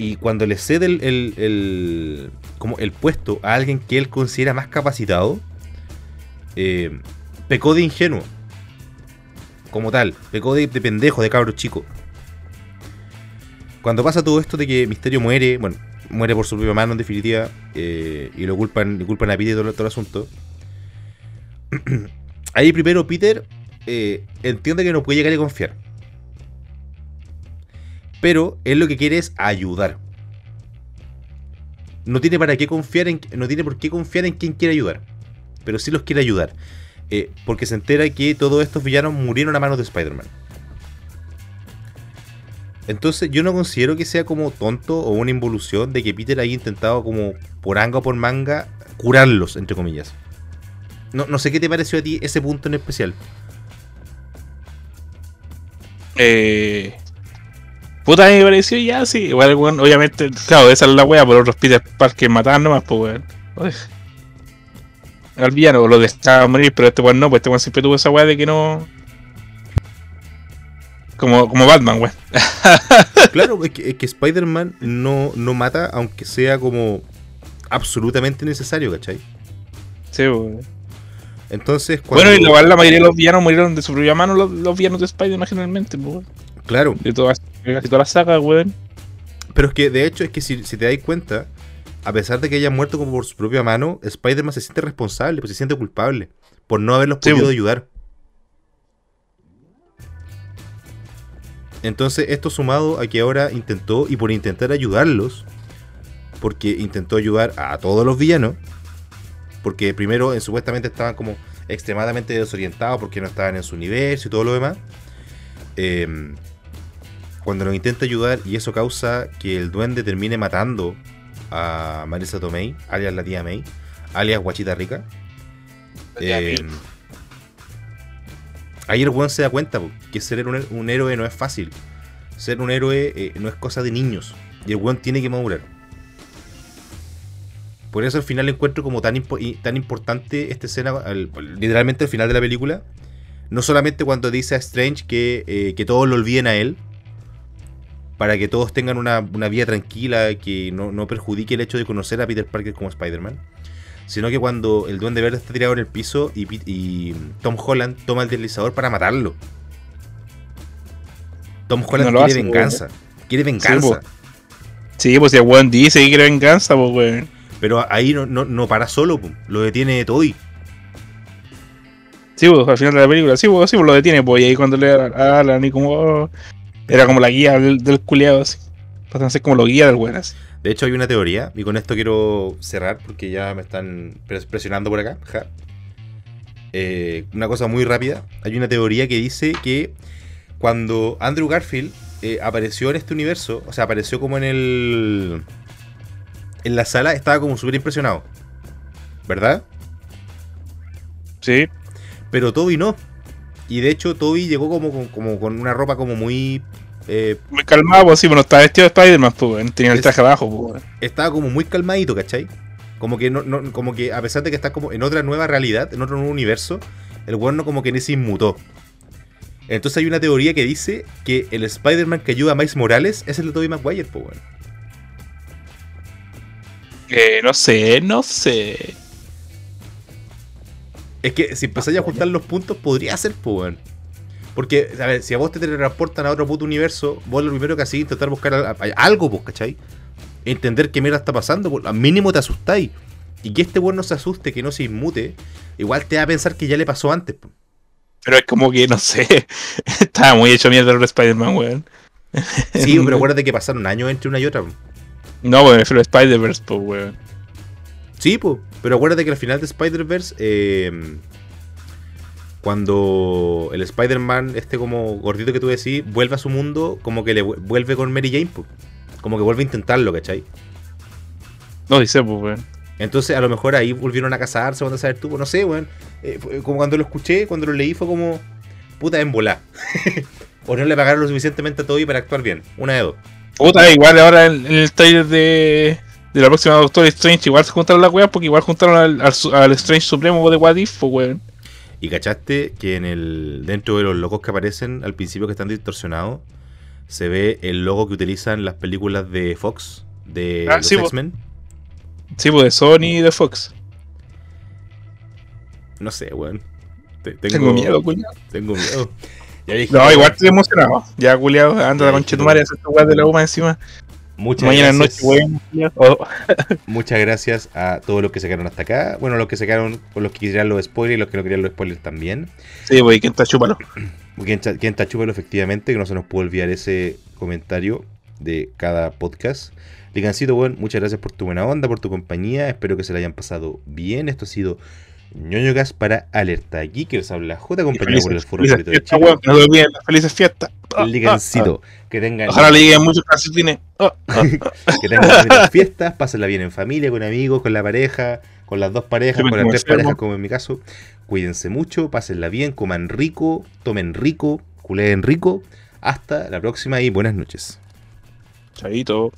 Speaker 1: Y cuando le cede el, el- como el puesto a alguien que él considera más capacitado, eh, pecó de ingenuo. Como tal, pecó de, de pendejo, de cabro chico. Cuando pasa todo esto de que Misterio muere, bueno, muere por su propia mano en definitiva, eh, y lo culpan, le culpan a Peter todo, todo el asunto. Ahí primero Peter eh, entiende que no puede llegar a confiar. Pero él lo que quiere es ayudar. No tiene para qué confiar en, no tiene por qué confiar en quien quiere ayudar. Pero sí los quiere ayudar. Eh, porque se entera que todos estos villanos murieron a manos de Spider-Man. Entonces yo no considero que sea como tonto o una involución de que Peter haya intentado como por anga o por manga curarlos, entre comillas. No, no sé qué te pareció a ti ese punto en especial.
Speaker 2: Eh, puta, me pareció ya, sí. Igual, weón, obviamente, claro, esa es la wea, por otros Peter Parker mataban nomás, pues, weón. Al villano lo dejaba morir, pero este weón no, pues este weón siempre tuvo esa wea de que no. Como, como Batman, weón.
Speaker 1: Claro, es que, es que Spider-Man no, no mata aunque sea como absolutamente necesario, ¿cachai?
Speaker 2: Sí, weón.
Speaker 1: Entonces, cuando...
Speaker 2: Bueno, y igual la mayoría de los villanos murieron de su propia mano, los, los villanos de Spider-Man generalmente, pues, weón.
Speaker 1: Claro,
Speaker 2: De todas, casi todas las sagas, weón.
Speaker 1: pero es que de hecho es que si, si te das cuenta, a pesar de que haya muerto como por su propia mano, Spider-Man se siente responsable, pues se siente culpable por no haberlos
Speaker 2: Sí,
Speaker 1: podido
Speaker 2: bo.
Speaker 1: ayudar. Entonces, esto sumado a que ahora intentó, y por intentar ayudarlos, porque intentó ayudar a todos los villanos, porque primero eh, supuestamente estaban como extremadamente desorientados porque no estaban en su universo y todo lo demás. em, cuando los intenta ayudar y eso causa que el duende termine matando a Marisa Tomei, alias la tía May, alias Guachita Rica.
Speaker 2: May.
Speaker 1: ahí el weón se da cuenta po, que ser un, un héroe no es fácil. Ser un héroe eh, no es cosa de niños. Y el weón tiene que madurar. Por eso al final encuentro como tan, impo- y tan importante esta escena, al- literalmente al final de la película. No solamente cuando dice a Strange que, eh, que todos lo olviden a él, para que todos tengan una, una vida tranquila, que no, no perjudique el hecho de conocer a Peter Parker como Spider-Man, sino que cuando el Duende Verde está tirado en el piso y, Tom Holland toma el deslizador para matarlo. Tom Holland
Speaker 2: No
Speaker 1: quiere
Speaker 2: hace,
Speaker 1: venganza. Quiere venganza.
Speaker 2: Sí, pues si el weón dice que quiere venganza, pues, weón.
Speaker 1: pero ahí no, no, no para solo, lo detiene Toy.
Speaker 2: Sí, pues al final de la película, sí, pues, sí, pues lo detiene, pues, y ahí cuando le hablan y como. oh, era como la guía del, del culiado, así. Pasan a ser como la guía del weón, así.
Speaker 1: De hecho, hay una teoría, y con esto quiero cerrar porque ya me están pres- presionando por acá. ja. Eh, una cosa muy rápida. Hay una teoría que dice que cuando Andrew Garfield eh, apareció en este universo, o sea, apareció como en el. En la sala, estaba como súper impresionado. ¿Verdad?
Speaker 2: Sí,
Speaker 1: Pero Toby no. Y de hecho, Toby llegó como, con- como con una ropa como muy. eh,
Speaker 2: muy calmado, pues sí, bueno, estaba vestido de Spider-Man, pues. Tenía el traje abajo, pues,
Speaker 1: estaba como muy calmadito, ¿cachai? Como que no, no- como que a pesar de que está como en otra nueva realidad, en otro nuevo universo, el weón no como que ni se inmutó. Entonces hay una teoría que dice que el Spider-Man que ayuda a Miles Morales es el de Tobey Maguire, po, weón.
Speaker 2: Eh, no sé, no sé.
Speaker 1: Es que si empezáis a juntar los puntos, podría ser, weón. Porque, a ver, si a vos te teletransportan a otro puto universo, vos lo primero que hacéis es intentar buscar algo, pues, ¿cachai? Entender qué mierda está pasando, pues, al mínimo te asustáis. Y que este weón no se asuste, que no se inmute, igual te va a pensar que ya le pasó antes, po.
Speaker 2: Pero es como que, no sé. Estaba muy hecho mierda el Spider-Man, weón.
Speaker 1: Sí, pero acuérdate que pasaron años entre una y otra. po.
Speaker 2: No, weón, fue el Spider-Verse, pues, weón.
Speaker 1: Sí, po, pero acuérdate que al final de Spider-Verse, eh, cuando el Spider-Man, este como gordito que tú decís, vuelve a su mundo, como que le vu- vuelve con Mary Jane, po. como que vuelve a intentarlo, ¿cachai?
Speaker 2: No dice, pues, weón.
Speaker 1: Entonces, a lo mejor ahí volvieron a casarse, cuando saber tú, pues, no sé, weón. Eh, como cuando lo escuché, cuando lo leí, fue como puta en volá. o no le pagaron lo suficientemente a Toby para actuar bien. Una de dos.
Speaker 2: Puta, igual ahora en el trailer de, de la próxima Doctor Strange, igual se juntaron las weas porque igual juntaron al, al, Strange Supremo de What If, weón.
Speaker 1: Y cachaste que en el dentro de los logos que aparecen al principio que están distorsionados, se ve el logo que utilizan las películas de Fox, de
Speaker 2: Ah,
Speaker 1: los
Speaker 2: sí.
Speaker 1: X-Men.
Speaker 2: Sí, pues de Sony y de Fox.
Speaker 1: No sé, weón. Te-
Speaker 2: Tengo, miedo, culiao.
Speaker 1: Tengo miedo. Ya dije,
Speaker 2: No, igual estoy emocionado. Ya, culiao, anda la concha de tu madre, tu weá de la UMA encima.
Speaker 1: Muchas
Speaker 2: Mañana noche,
Speaker 1: gracias,
Speaker 2: culiao. Oh,
Speaker 1: muchas gracias a todos los que se quedaron hasta acá. Bueno, los que se quedaron los que querían los spoilers y los que no querían los spoilers también.
Speaker 2: Sí, wey, ¿quién está chúpalo?
Speaker 1: Quien, cha- quien tachúpelo, efectivamente, que no se nos pudo olvidar ese comentario de cada podcast. Ligancito, bueno, muchas gracias por tu buena onda, por tu compañía. Espero que se la hayan pasado bien. Esto ha sido ñoño gas para Alerta Geek. Que les habla J, acompañado por el foro de Chile.
Speaker 2: felices fiestas. Ah,
Speaker 1: Ligancito, que tengan.
Speaker 2: Ojalá le lleguen muchos calcetines. Ah, ah.
Speaker 1: que tengan fiestas, pásenla bien en familia, con amigos, con la pareja, con las dos parejas, con las tres
Speaker 2: enfermo.
Speaker 1: parejas, como en mi caso. Cuídense mucho, pásenla bien, coman rico, tomen rico, culeen rico. Hasta la próxima y buenas noches.
Speaker 2: Chaito.